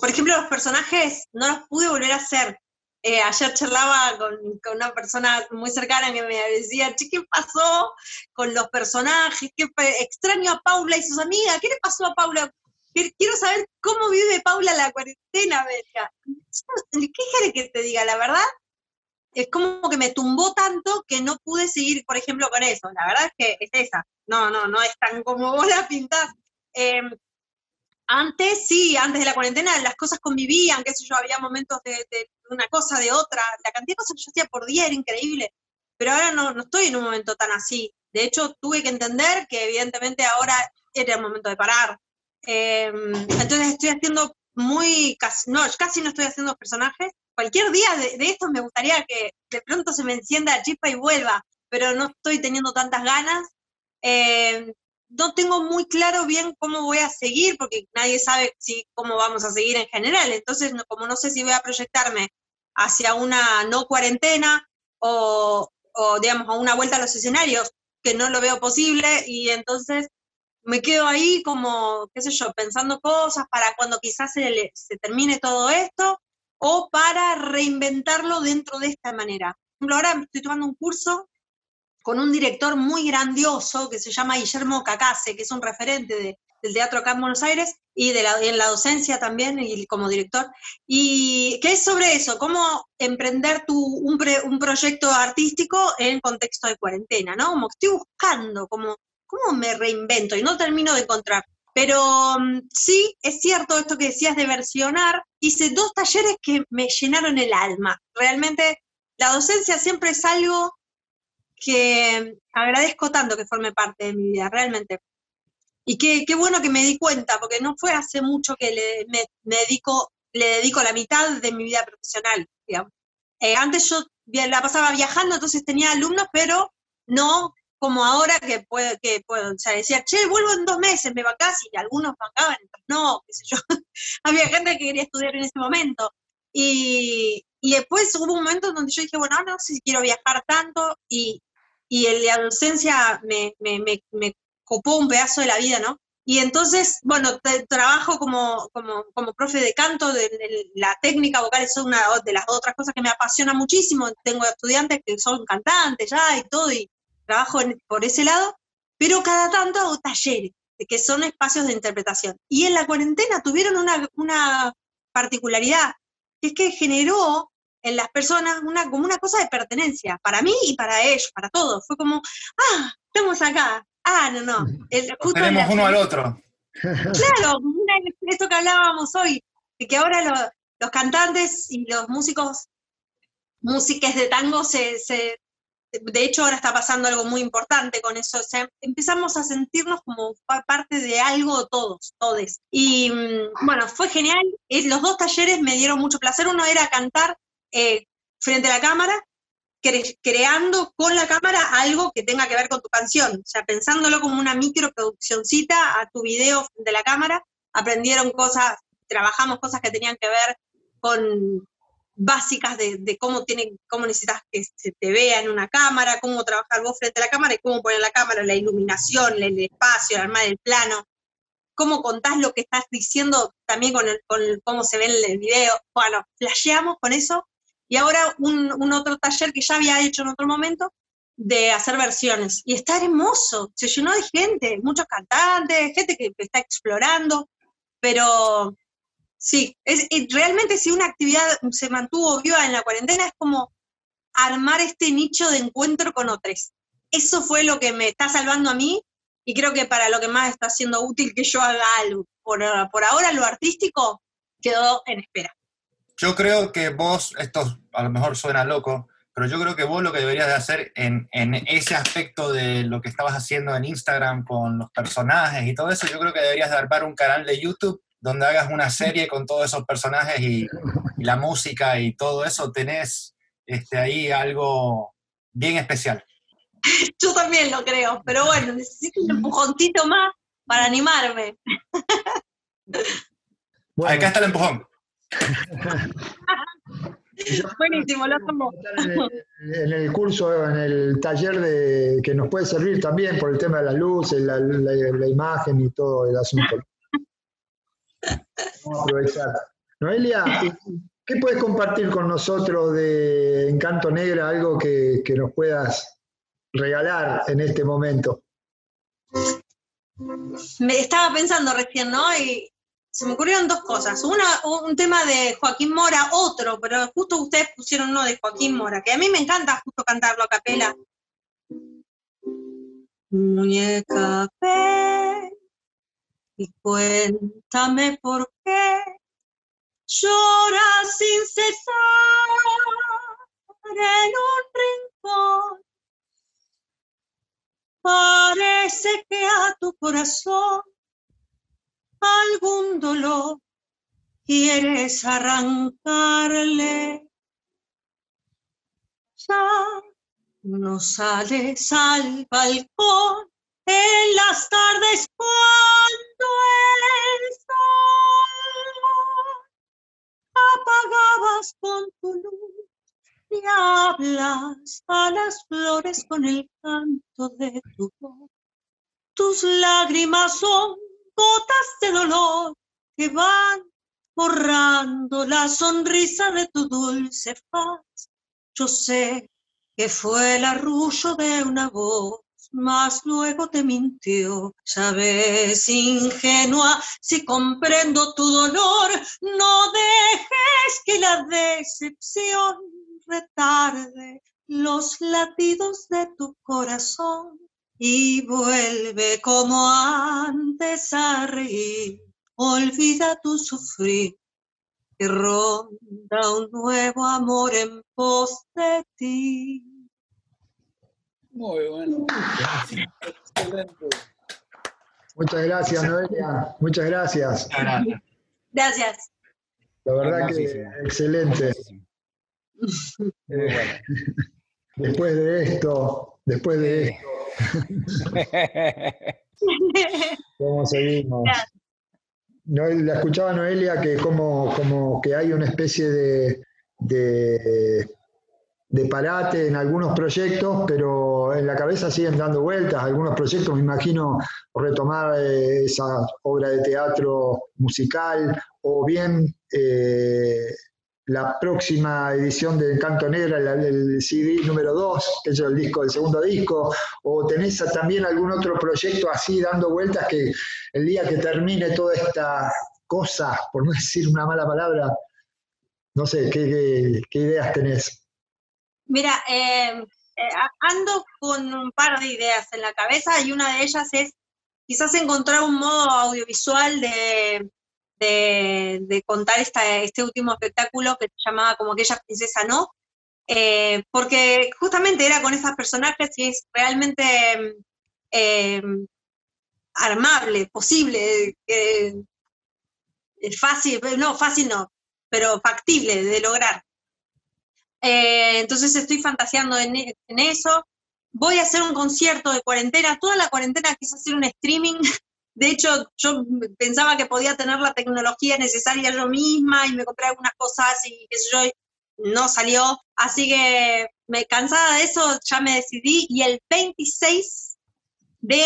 por ejemplo, los personajes no los pude volver a hacer. Eh, ayer charlaba con, una persona muy cercana que me decía, che, ¿qué pasó con los personajes? ¿Qué extraño a Paula y sus amigas. ¿Qué le pasó a Paula? Quiero saber cómo vive Paula la cuarentena, ¿Qué quiere que te diga? La verdad, es como que me tumbó tanto que no pude seguir, por ejemplo, con eso. La verdad es que es esa. No, no, no es tan como vos la pintás. Em, antes, sí, antes de la cuarentena, las cosas convivían, qué sé yo, había momentos de, una cosa, de otra. La cantidad de cosas que yo hacía por día era increíble. Pero ahora no, no estoy en un momento tan así. De hecho, tuve que entender que evidentemente ahora era el momento de parar. Em, entonces estoy haciendo muy, casi, no, casi no estoy haciendo personajes. Cualquier día de, estos me gustaría que de pronto se me encienda la chispa y vuelva, pero no estoy teniendo tantas ganas. Em, no tengo muy claro bien cómo voy a seguir, porque nadie sabe si, cómo vamos a seguir en general. Entonces, como no sé si voy a proyectarme hacia una no cuarentena o, o, digamos, a una vuelta a los escenarios, que no lo veo posible, y entonces me quedo ahí como, qué sé yo, pensando cosas para cuando quizás se, se termine todo esto o para reinventarlo dentro de esta manera. Por ejemplo, ahora estoy tomando un curso con un director muy grandioso que se llama Guillermo Cacase, que es un referente del teatro acá en Buenos Aires y de la, en la docencia también y como director, y que es sobre eso, cómo emprender tu, un, un proyecto artístico en contexto de cuarentena, ¿no? Como estoy buscando, como ¿cómo me reinvento? Y no termino de encontrar. Pero mm, sí, es cierto esto que decías de versionar. Hice dos talleres que me llenaron el alma. Realmente la docencia siempre es algo que agradezco tanto que forme parte de mi vida, realmente. Y qué, bueno que me di cuenta, porque no fue hace mucho que le, me, dedico, le dedico la mitad de mi vida profesional. Eh, antes yo la pasaba viajando, entonces tenía alumnos, pero no como ahora que puedo, que puedo, o sea, decía, che, vuelvo en dos meses, me vacás, y algunos bancaban, entonces no, qué sé yo. [LAUGHS] Había gente que quería estudiar en ese momento. Y, y después hubo un momento donde yo dije, bueno, no sé si quiero viajar tanto, y, y la docencia me, me, me, me copó un pedazo de la vida, ¿no? Y entonces, bueno, trabajo como, como, como, profe de canto, de, la técnica vocal es una de las otras cosas que me apasiona muchísimo. Tengo estudiantes que son cantantes ya y todo, y, trabajo por ese lado, pero cada tanto hago talleres, que son espacios de interpretación. Y en la cuarentena tuvieron una, particularidad, que es que generó en las personas una, como una cosa de pertenencia, para mí y para ellos, para todos. Fue como, ah, estamos acá. Ah, no, no. [LAUGHS] Tenemos uno al otro. Claro, esto que hablábamos hoy, de que ahora los cantantes y los músicos, músicas de tango se, de hecho ahora está pasando algo muy importante con eso, empezamos a sentirnos como parte de algo todos, todos. Y mm, bueno, fue genial, los dos talleres me dieron mucho placer, uno era cantar eh, frente a la cámara, creando con la cámara algo que tenga que ver con tu canción, o sea, pensándolo como una microproduccióncita a tu video de la cámara, aprendieron cosas, trabajamos cosas que tenían que ver con básicas de, cómo, tiene, cómo necesitas que se te vea en una cámara, cómo trabajar vos frente a la cámara y cómo poner la cámara, la iluminación, el espacio, el armar el plano, cómo contás lo que estás diciendo también con, cómo se ve en el video. Bueno, flasheamos con eso. Y ahora un, otro taller que ya había hecho en otro momento de hacer versiones. Y está hermoso, se llenó de gente, muchos cantantes, gente que está explorando, pero Sí, es, realmente si una actividad se mantuvo viva en la cuarentena es como armar este nicho de encuentro con otros. Eso fue lo que me está salvando a mí y creo que para lo que más está siendo útil que yo haga algo. Por, ahora lo artístico quedó en espera. Yo creo que vos, esto a lo mejor suena loco, pero yo creo que vos lo que deberías de hacer en, en, ese aspecto de lo que estabas haciendo en Instagram con los personajes y todo eso, yo creo que deberías de armar un canal de YouTube donde hagas una serie con todos esos personajes y, y la música y todo eso, tenés este, ahí algo bien especial. [LAUGHS] Yo también lo creo, pero bueno, necesito un empujoncito más para animarme. Acá está el empujón. [LAUGHS] Buenísimo, lo tomo. En el, curso, en el taller de, que nos puede servir también por el tema de la, la, imagen y todo el asunto. Vamos a aprovechar. Noelia, ¿qué puedes compartir con nosotros de Encanto Negra? Algo que, que nos puedas regalar en este momento. Me estaba pensando recién, ¿no? Y se me ocurrieron dos cosas. Una, un tema de Joaquín Mora, otro, pero justo ustedes pusieron uno de Joaquín Mora, que a mí me encanta justo cantarlo a capela. Muñeca, y cuéntame por qué lloras sin cesar en un rincón. Parece que a tu corazón algún dolor quieres arrancarle. Ya no sales al balcón en las tardes cuando el sol apagabas con tu luz y hablas a las flores con el canto de tu voz. Tus lágrimas son gotas de dolor que van borrando la sonrisa de tu dulce faz. Yo sé que fue el arrullo de una voz, mas luego te mintió. Sabes, ingenua, si comprendo tu dolor, no dejes que la decepción retarde los latidos de tu corazón y vuelve como antes a reír. Olvida tu sufrir, que ronda un nuevo amor en pos de ti. Muy bueno. Excelente. Muchas gracias, Noelia. Muchas gracias. Gracias. La verdad que excelente. [LAUGHS] Después de esto, después de esto, ¿Cómo seguimos? la escuchaba Noelia que como, como que hay una especie de, de, parate en algunos proyectos, pero en la cabeza siguen dando vueltas. Algunos proyectos, me imagino, retomar eh, esa obra de teatro musical o bien eh, la próxima edición de Encanto Negra, el, CD número 2, que es el disco, el segundo disco, o tenés también algún otro proyecto así dando vueltas que el día que termine toda esta cosa, por no decir una mala palabra, no sé, ¿qué, ideas tenés? Mira, em, eh, ando con un par de ideas en la cabeza y una de ellas es quizás encontrar un modo audiovisual de contar este último espectáculo que se llamaba como aquella princesa no, eh, porque justamente era con esos personajes y es realmente eh, armable, posible, eh, fácil, no, fácil no, pero factible de lograr. Entonces estoy fantaseando en, eso. Voy a hacer un concierto de cuarentena, toda la cuarentena quise hacer un streaming [LAUGHS] De hecho, yo pensaba que podía tener la tecnología necesaria yo misma y me compré algunas cosas y qué no salió. Así que me cansada de eso, ya me decidí y el 26 de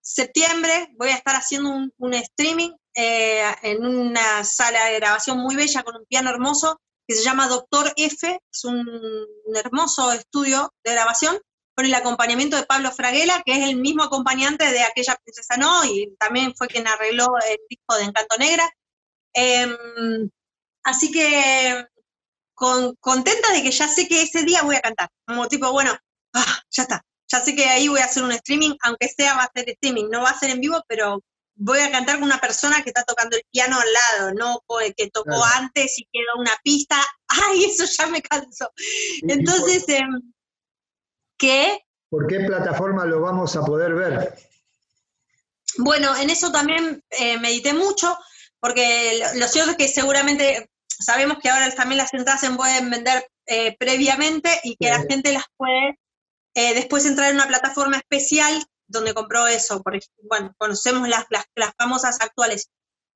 septiembre voy a estar haciendo un, streaming eh, en una sala de grabación muy bella con un piano hermoso que se llama Doctor F, es un hermoso estudio de grabación con el acompañamiento de Pablo Fraguela, que es el mismo acompañante de aquella princesa no, y también fue quien arregló el disco de Encanto Negra. Em, así que contenta de que ya sé que ese día voy a cantar, como tipo, bueno, ah, ya está, ya sé que ahí voy a hacer un streaming, aunque sea va a ser streaming, no va a ser en vivo, pero voy a cantar con una persona que está tocando el piano al lado, no que tocó antes y quedó una pista. [LAUGHS] ¡Ay, eso ya me cansó! Entonces, em, ¿qué? ¿Por qué plataforma lo vamos a poder ver? Bueno, en eso también eh, medité mucho, porque lo, cierto es que seguramente sabemos que ahora también las entradas se pueden vender eh, previamente y que la gente las puede eh, después entrar en una plataforma especial donde compró eso. Por, bueno, conocemos las, las, famosas actuales.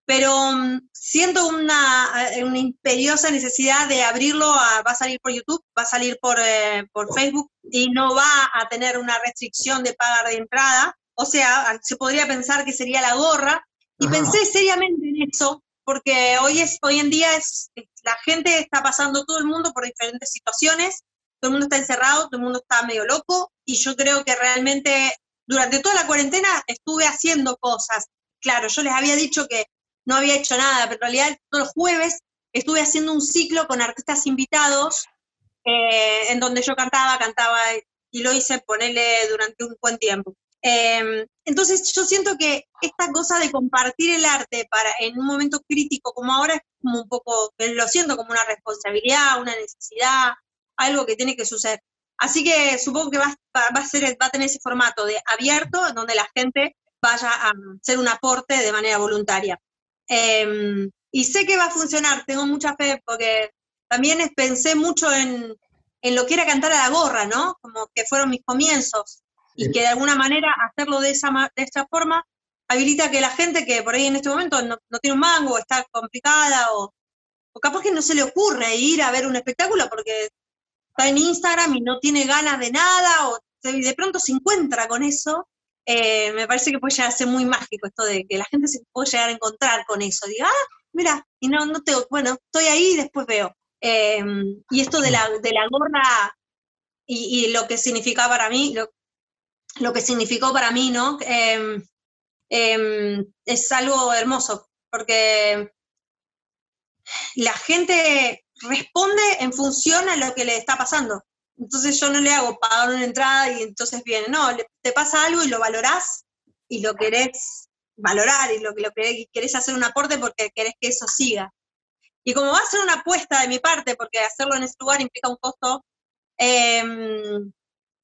Pero mm, siento una, una, imperiosa necesidad de abrirlo, va a salir por YouTube, va a salir por, por Facebook y no va a tener una restricción de pagar de entrada o sea, se podría pensar que sería la gorra, y pensé seriamente en eso, porque hoy, es, hoy en día es, la gente está pasando todo el mundo por diferentes situaciones, todo el mundo está encerrado, todo el mundo está medio loco, y yo creo que realmente durante toda la cuarentena estuve haciendo cosas. Claro, yo les había dicho que no había hecho nada, pero en realidad todos los jueves estuve haciendo un ciclo con artistas invitados, eh, en donde yo cantaba, cantaba, y lo hice ponerle durante un buen tiempo. Em, entonces yo siento que esta cosa de compartir el arte para en un momento crítico como ahora es como un poco, lo siento como una responsabilidad, una necesidad, algo que tiene que suceder. Así que supongo que va, a, ser, va a tener ese formato de abierto, en donde la gente vaya a hacer un aporte de manera voluntaria. Em, y sé que va a funcionar, tengo mucha fe, porque también pensé mucho en, en lo que era cantar a la gorra, ¿no? Como que fueron mis comienzos y que de alguna manera hacerlo de esa, de esa forma habilita que la gente que por ahí en este momento no, tiene un mango, está complicada, o, o, capaz que no se le ocurre ir a ver un espectáculo porque en Instagram y no tiene ganas de nada, o de pronto se encuentra con eso, eh, me parece que puede llegar a ser muy mágico esto de que la gente se puede llegar a encontrar con eso. Diga, ah, mira, y no, no te, bueno, estoy ahí y después veo. Eh, y esto de la, de la gorra y, y, lo que significa para mí, lo, lo que significó para mí, ¿no? Em, em, es algo hermoso, porque la gente responde en función a lo que le está pasando. Entonces yo no le hago pagar una entrada y entonces viene, no, te pasa algo y lo valorás y lo querés valorar y lo, lo querés, querés hacer un aporte porque querés que eso siga. Y como va a ser una apuesta de mi parte, porque hacerlo en ese lugar implica un costo, eh,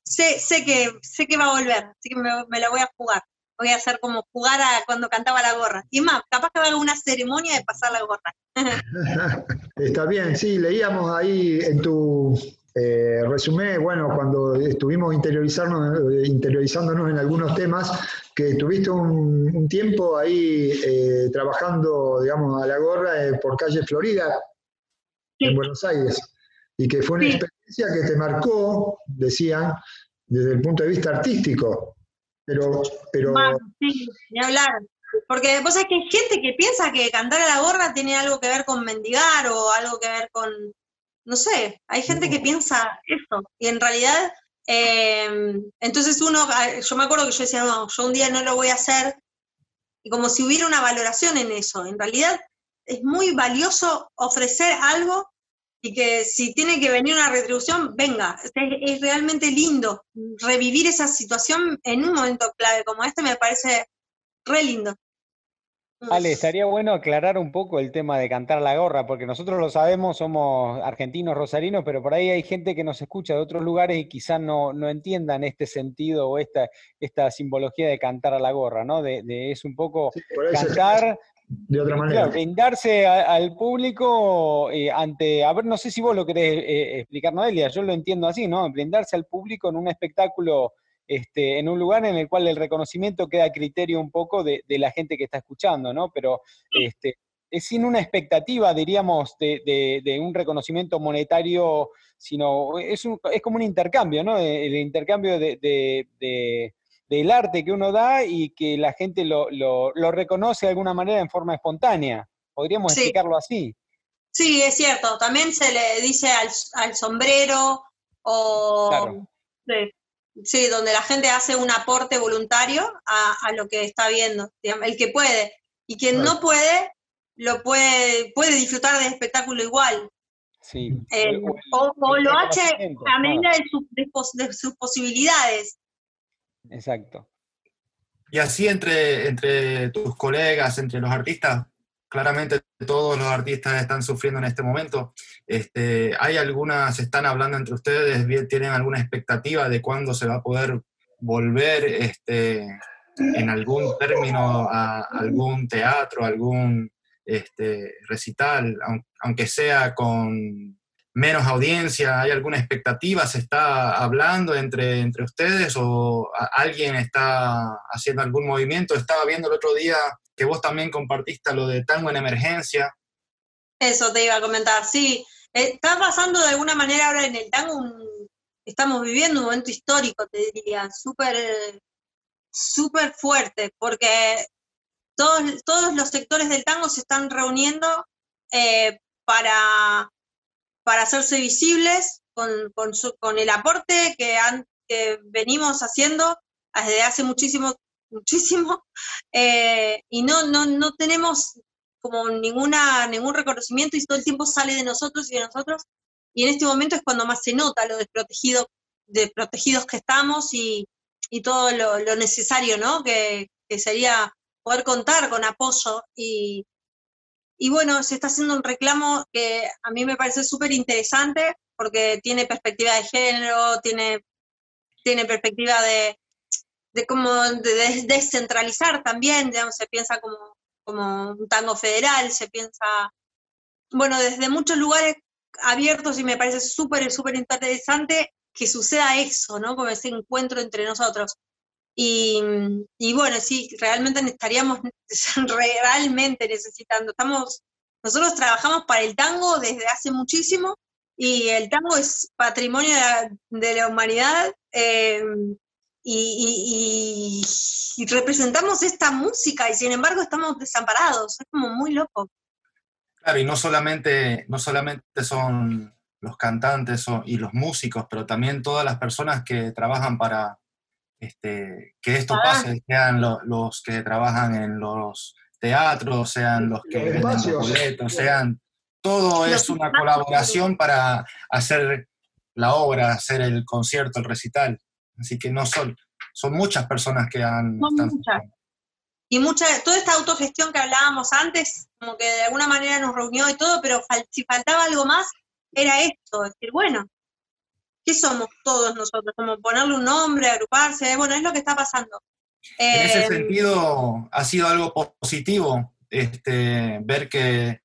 sé, sé, que, sé que va a volver, así que me, me la voy a jugar. Voy a hacer como jugar a cuando cantaba la gorra. Y más, capaz que haga una ceremonia de pasar la gorra. [LAUGHS] Está bien, sí, leíamos ahí en tu eh, resumen, bueno, cuando estuvimos interiorizarnos, eh, interiorizándonos en algunos temas, que tuviste un, tiempo ahí eh, trabajando, digamos, a la gorra por calle Florida, en Buenos Aires, y que fue una experiencia que te marcó, decían, desde el punto de vista artístico. Pero, pero... sí, ni hablar. Porque vos sabés que hay gente que piensa que cantar a la gorra tiene algo que ver con mendigar o algo que ver con, no sé, hay gente que piensa eso. Y en realidad, eh, entonces uno, yo me acuerdo que yo decía, no, yo un día no lo voy a hacer. Y como si hubiera una valoración en eso. En realidad es muy valioso ofrecer algo y que si tiene que venir una retribución, venga. Es, realmente lindo revivir esa situación en un momento clave como este, me parece re lindo. Ale, estaría bueno aclarar un poco el tema de cantar la gorra, porque nosotros lo sabemos, somos argentinos, rosarinos, pero por ahí hay gente que nos escucha de otros lugares y quizás no, no entiendan este sentido o esta, esta simbología de cantar a la gorra, ¿no? De, es un poco cantar de otra manera. brindarse al público eh, ante, a ver, no sé si vos lo querés eh, explicar, Noelia, yo lo entiendo así, ¿no? Brindarse al público en un espectáculo, este, en un lugar en el cual el reconocimiento queda a criterio un poco de, la gente que está escuchando, ¿no? Pero este, es sin una expectativa, diríamos, de, un reconocimiento monetario, sino es, es como un intercambio, ¿no? El intercambio de del arte que uno da y que la gente lo, reconoce de alguna manera en forma espontánea. Podríamos explicarlo así. Sí, es cierto. También se le dice al, sombrero o... Sí, donde la gente hace un aporte voluntario a, lo que está viendo, el que puede. Y quien no puede, lo puede, puede disfrutar del espectáculo igual. Sí. Eh, o, lo hace a medida de, de sus posibilidades. Exacto. y así entre, entre tus colegas, entre los artistas, claramente todos los artistas están sufriendo en este momento. Este, ¿Hay algunas, están hablando entre ustedes, tienen alguna expectativa de cuándo se va a poder volver este, en algún término a algún teatro, algún este, recital, aunque sea con menos audiencia? ¿Hay alguna expectativa? ¿Se está hablando entre, entre ustedes o alguien está haciendo algún movimiento? Estaba viendo el otro día que vos también compartiste lo de tango en emergencia. Eso te iba a comentar, sí. Está pasando de alguna manera ahora en el tango, estamos viviendo un momento histórico, te diría, súper súper fuerte, porque todos, todos los sectores del tango se están reuniendo eh, para, para hacerse visibles con, con, el aporte que, han, que venimos haciendo desde hace muchísimo, muchísimo, [LAUGHS] eh, y no, no, no tenemos como ninguna, ningún reconocimiento y todo el tiempo sale de nosotros y de nosotros, y en este momento es cuando más se nota lo desprotegido, desprotegidos que estamos y, y todo lo, necesario, ¿no? Que, sería poder contar con apoyo y, y bueno, se está haciendo un reclamo que a mí me parece súper interesante porque tiene perspectiva de género, tiene, tiene perspectiva de, de cómo de descentralizar también, se piensa como, como un tango federal, se piensa, bueno, desde muchos lugares abiertos y me parece súper, súper interesante que suceda eso, ¿no? Como ese encuentro entre nosotros. Y, bueno, sí, realmente estaríamos [LAUGHS] realmente necesitando. Estamos, nosotros trabajamos para el tango desde hace muchísimo y el tango es patrimonio de la, humanidad eh, y, representamos esta música y sin embargo estamos desamparados. Es como muy loco. Claro, y no solamente, no solamente son los cantantes y los músicos, pero también todas las personas que trabajan para este, que esto ah. pase, sean los que trabajan en los teatros, sean los que venden boletos, sean... Todo es una colaboración para hacer la obra, hacer el concierto, el recital. Así que no son, son muchas personas que han... Y mucha, toda esta autogestión que hablábamos antes, como que de alguna manera nos reunió y todo, pero si faltaba algo más, era esto, es decir, bueno, ¿qué somos todos nosotros? Como ponerle un nombre, agruparse, bueno, es lo que está pasando. En ese eh, sentido, ha sido algo positivo este, ver que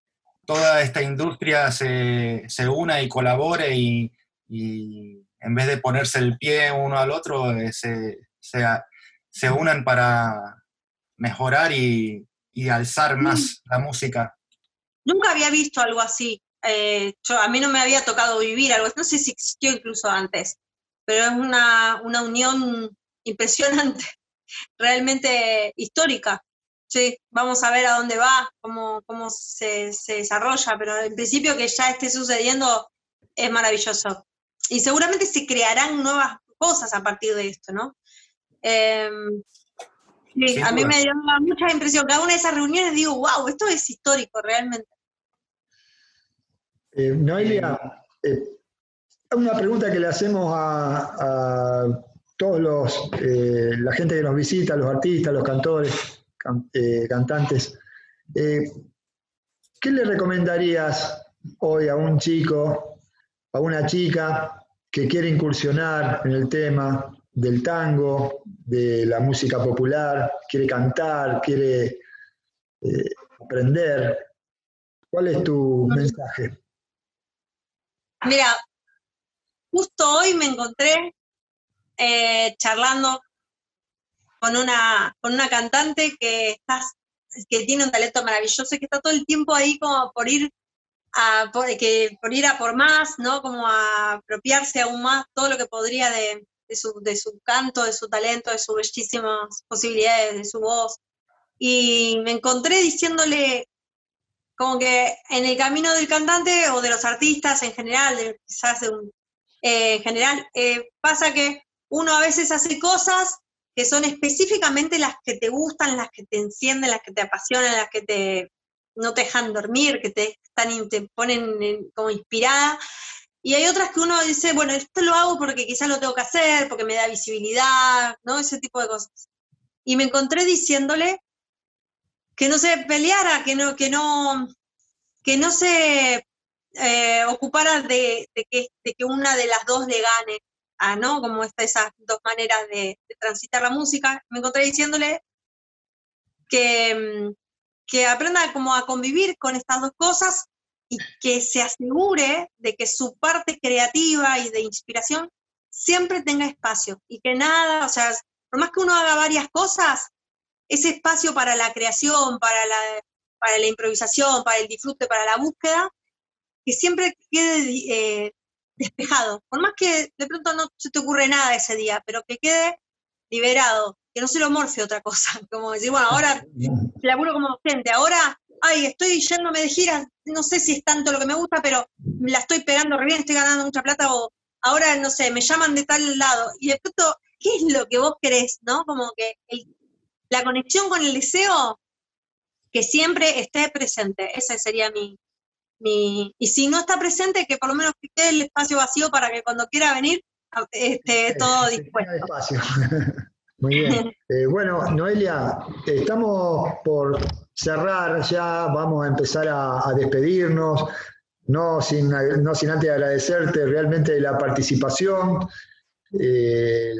toda esta industria se, una y colabore y, en vez de ponerse el pie uno al otro, eh, se, se, unan para mejorar y, y alzar más la música. Nunca había visto algo así. Eh, yo, a mí no me había tocado vivir algo, no sé si existió incluso antes, pero es una, unión impresionante, [LAUGHS] realmente histórica. Sí, vamos a ver a dónde va, cómo, cómo se, desarrolla, pero en principio que ya esté sucediendo es maravilloso. Y seguramente se crearán nuevas cosas a partir de esto, ¿no? Em, sí, a mí me dio mucha impresión. Cada una de esas reuniones digo, wow, esto es histórico realmente. Eh, Noelia, eh, una pregunta que le hacemos a, todos los, eh, la gente que nos visita, los artistas, los cantores, cantantes. ¿Qué le recomendarías hoy a un chico, a una chica que quiere incursionar en el tema del tango, de la música popular, quiere cantar, quiere aprender? ¿Cuál es tu mensaje? Mira, justo hoy me encontré eh, charlando con una, con una cantante que, que tiene un talento maravilloso y que está todo el tiempo ahí como por ir a por, que, por ir a por más, ¿no? Como a apropiarse aún más todo lo que podría de, su, de su canto, de su talento, de sus bellísimas posibilidades, de su voz. Y me encontré diciéndole, como que en el camino del cantante o de los artistas en general, quizás eh, en general, eh, pasa que uno a veces hace cosas que son específicamente las que te gustan, las que te encienden, las que te apasionan, las que te no te dejan dormir, que te, están, te ponen como inspirada. Y hay otras que uno dice, bueno, esto lo hago porque quizás lo tengo que hacer, porque me da visibilidad, ¿no? Ese tipo de cosas. y me encontré diciéndole que no se peleara, que no, que no, que no se eh, ocupara de, que, que, una de las dos le gane, a, ¿no? Como está esas dos maneras de, transitar la música. Me encontré diciéndole que, que aprenda como a convivir con estas dos cosas y que se asegure de que su parte creativa y de inspiración siempre tenga espacio y que nada, o sea, por más que uno haga varias cosas, ese espacio para la creación, para la, para la improvisación, para el disfrute, para la búsqueda, que siempre quede eh, despejado. Por más que de pronto no se te ocurre nada ese día, pero que quede liberado, que no se lo morfe otra cosa. [LAUGHS] Como decir, bueno, ahora [LAUGHS] laburo como docente, ahora, ay, estoy yéndome de gira, no sé si es tanto lo que me gusta, pero la estoy pegando re bien, estoy ganando mucha plata, o ahora, no sé, me llaman de tal lado. Y de pronto, ¿qué es lo que vos querés? ¿No? Como que la conexión con el deseo, que siempre esté presente. Ese sería mi, y si no está presente, que por lo menos quede el espacio vacío para que cuando quiera venir esté todo dispuesto. [LAUGHS] Muy bien. [LAUGHS] Eh, bueno, Noelia, estamos por cerrar ya, vamos a empezar a, despedirnos, no sin, no sin antes agradecerte realmente la participación. Eh,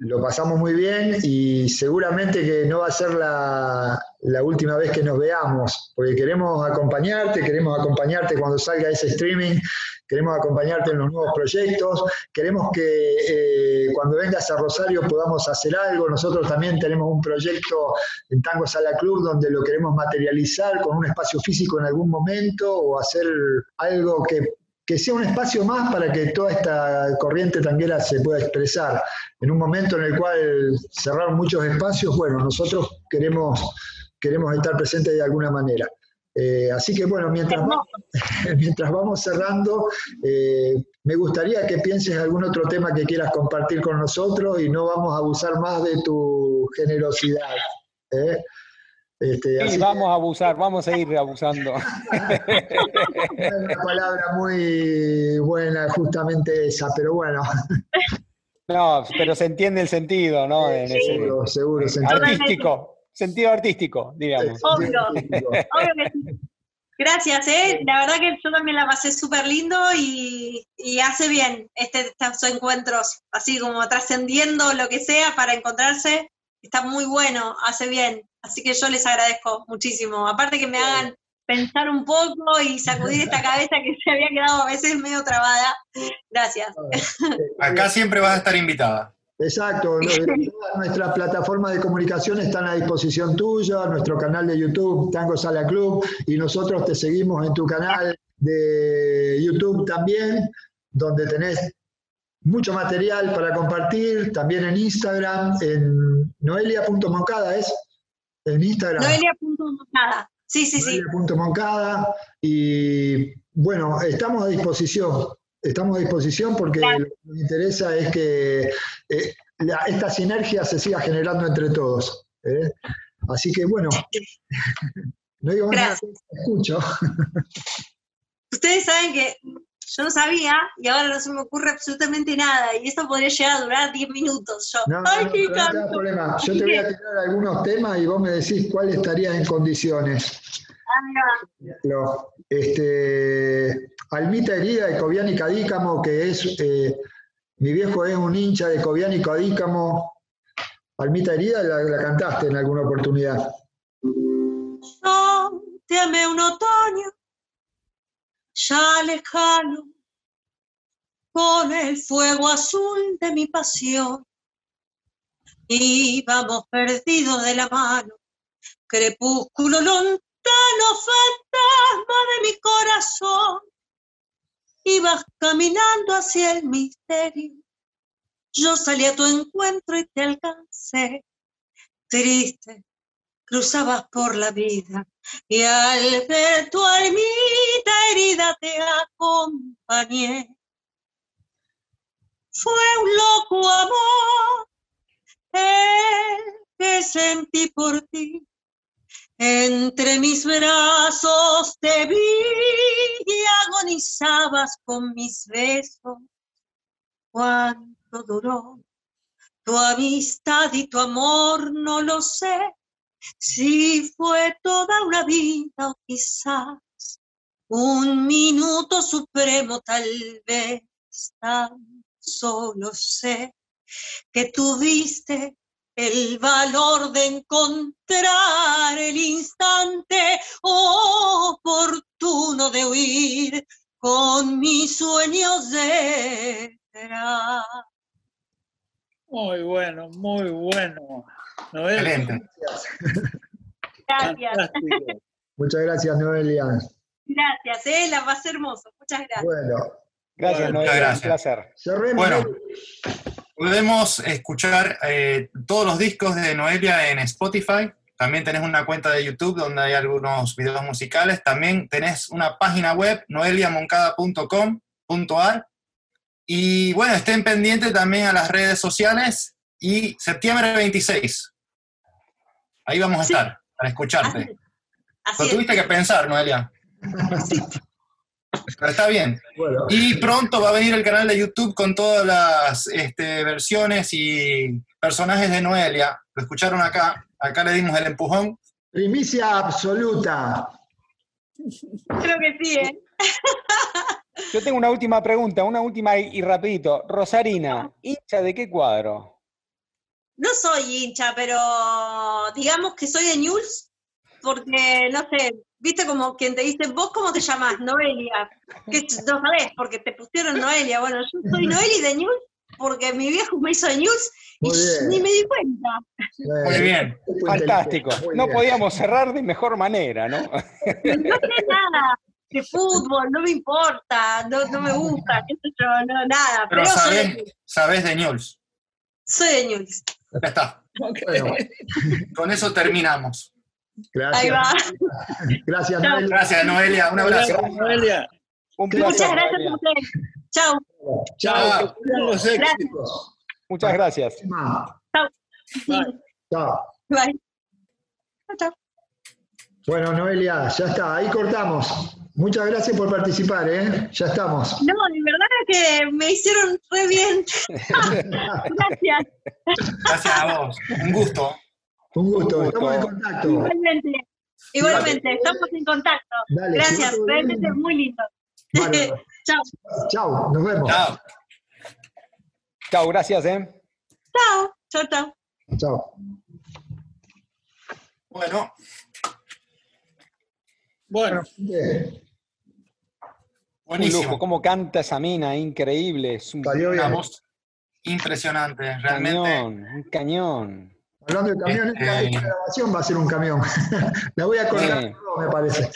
lo pasamos muy bien y seguramente que no va a ser la, última vez que nos veamos, porque queremos acompañarte, queremos acompañarte cuando salga ese streaming, queremos acompañarte en los nuevos proyectos, queremos que eh, cuando vengas a Rosario podamos hacer algo. Nosotros también tenemos un proyecto en Tango Sala Club donde lo queremos materializar con un espacio físico en algún momento o hacer algo que que sea un espacio más para que toda esta corriente tanguera se pueda expresar. En un momento en el cual cerraron muchos espacios, bueno, nosotros queremos, queremos estar presentes de alguna manera. Eh, así que bueno, mientras, vamos, [LAUGHS] mientras vamos cerrando, eh, me gustaría que pienses algún otro tema que quieras compartir con nosotros y no vamos a abusar más de tu generosidad. ¿eh? Este, sí, vamos a abusar, vamos a ir abusando. [LAUGHS] Una palabra muy buena, justamente esa, pero bueno. No, pero se entiende el sentido, ¿no? seguro, seguro. Artístico, sentido artístico, digamos. Obvio, obvio Gracias, ¿eh? La verdad que yo también la pasé súper lindo y, hace bien este, estos encuentros, así como trascendiendo lo que sea para encontrarse. Está muy bueno, hace bien. Así que yo les agradezco muchísimo. Aparte que me hagan pensar un poco y sacudir esta cabeza que se había quedado a veces medio trabada. Gracias. Acá siempre vas a estar invitada. Exacto, [LAUGHS] nuestras plataformas de comunicación están a disposición tuya, nuestro canal de YouTube, Tango Sala Club, y nosotros te seguimos en tu canal de YouTube también, donde tenés mucho material para compartir, también en Instagram, en noelia.moncada, ¿es? En Instagram. Noelia.moncada. Sí, sí, sí. Noelia.moncada. Y bueno, estamos a disposición. Estamos a disposición porque lo que nos interesa es que eh, esta sinergia se siga generando entre todos. ¿eh? Así que bueno, [LAUGHS] [LAUGHS] no digo nada, escucho. [LAUGHS] Ustedes saben que yo no sabía y ahora no se me ocurre absolutamente nada y esto podría llegar a durar 10 minutos. Yo, no, no, no, problema. Yo te voy a tirar algunos temas y vos me decís cuál estaría en condiciones. Ah, este, Almita Herida de Cobián y Cadícamo, que es, eh, mi viejo es un hincha de Cobián y Cadícamo. Almita Herida la, la cantaste en alguna oportunidad. Yo te amé un otoño ya lejano, con el fuego azul de mi pasión. Íbamos perdidos de la mano, crepúsculo lontano, fantasma de mi corazón. Ibas caminando hacia el misterio, yo salí a tu encuentro y te alcancé, triste, cruzabas por la vida y al ver tu almita herida te acompañé. Fue un loco amor el que sentí por ti. Entre mis brazos te vi y agonizabas con mis besos. Cuánto duró tu amistad y tu amor no lo sé, si fue toda una vida o quizás un minuto supremo tal vez, tan solo sé que tuviste el valor de encontrar el instante oportuno de huir con mis sueños. Muy bueno, muy bueno. Excelente. Gracias. Muchas gracias, Noelia. Gracias, eh, la va a ser hermoso. Muchas gracias. Bueno, Gracias, Noelia, gracias. un placer. cerremos. Bueno, podemos escuchar eh, todos los discos de Noelia en Spotify. También tenés una cuenta de YouTube donde hay algunos videos musicales. También tenés una página web, noeliamoncada.com.ar. Y bueno, estén pendientes también a las redes sociales. Y septiembre 26. Ahí vamos a Sí. estar para escucharte. así Lo es. tuviste que pensar, Noelia. Pero está bien. Bueno, Y pronto va a venir el canal de YouTube con todas las este, versiones y personajes de Noelia. Lo escucharon acá. Acá le dimos el empujón. primicia absoluta. Creo que sí, ¿eh? Yo tengo una última pregunta, una última y, y rapidito. Rosarina, ¿hincha de qué cuadro? No soy hincha, pero digamos que soy de News, porque, no sé, viste como quien te dice, ¿vos cómo te llamás? Noelia. Que no sabés, porque te pusieron Noelia. Bueno, yo soy [LAUGHS] Noeli de News, porque mi viejo me hizo de News y ni me di cuenta. Muy bien. Fantástico. muy No bien. podíamos cerrar de mejor manera, ¿no? No sé nada de fútbol, no me importa, no, no me gusta, qué sé yo, no, nada. Pero Pero, soy, de sabés, sabés de News. soy de News. Ya está. Bueno, Con eso terminamos. Ahí va. gracias. Gracias, Chao. Noelia. Gracias, Noelia. Un abrazo. Gracias, Noelia. Un Muchas placer. Muchas gracias Noelia. a ustedes. Chao. Chao, Chao. los éxitos. Muchas gracias. Bye. Chao. Bye. Chao, chao. Bueno, Noelia, ya está, ahí cortamos. Muchas gracias por participar, ¿eh? Ya estamos. No, de verdad que me hicieron re bien. [LAUGHS] Gracias. Gracias a vos. Un gusto. Un gusto, estamos en contacto. Igualmente. Igualmente, estamos en contacto. Dale, Gracias, realmente muy lindo. [LAUGHS] Chao. Chao, nos vemos. Chao. Chao, gracias, ¿eh? Chao. Chao, chao. Chao. Bueno, Bueno, Bien. Un lujo. buenísimo. ¿Cómo canta esa mina? Increíble. Es un Salió Una voz impresionante. Realmente. cañón, un cañón. Hablando de camiones, la Este- grabación va a ser un camión. [LAUGHS] La voy a colgar, Sí. todo, me parece.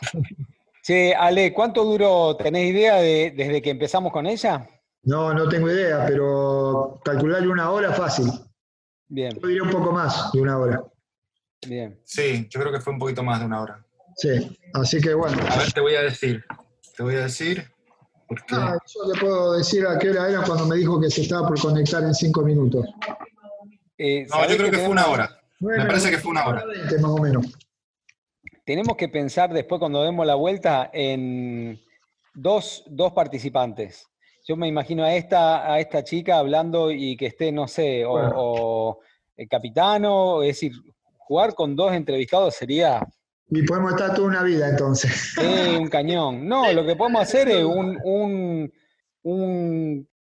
Che, Ale, ¿cuánto duró? ¿Tenés idea de, desde que empezamos con ella? No, no tengo idea, pero calcularle una hora fácil. Bien, Yo diría un poco más de una hora. bien. Sí, yo creo que fue un poquito más de una hora. Sí, así que bueno. A ver, te voy a decir. Te voy a decir. Porque Ah, yo le puedo decir a qué hora era cuando me dijo que se estaba por conectar en cinco minutos. Eh, No, ¿sabés yo creo que fue una hora. Me parece que fue una hora. 20 más o menos. Tenemos que pensar después cuando demos la vuelta en dos, dos participantes. Yo me imagino a esta, a esta chica hablando y que esté, no sé, o, Bueno. o el capitano, es decir, jugar con dos entrevistados sería Y podemos estar toda una vida entonces. eh, un cañón. No, lo que podemos hacer es un, un, un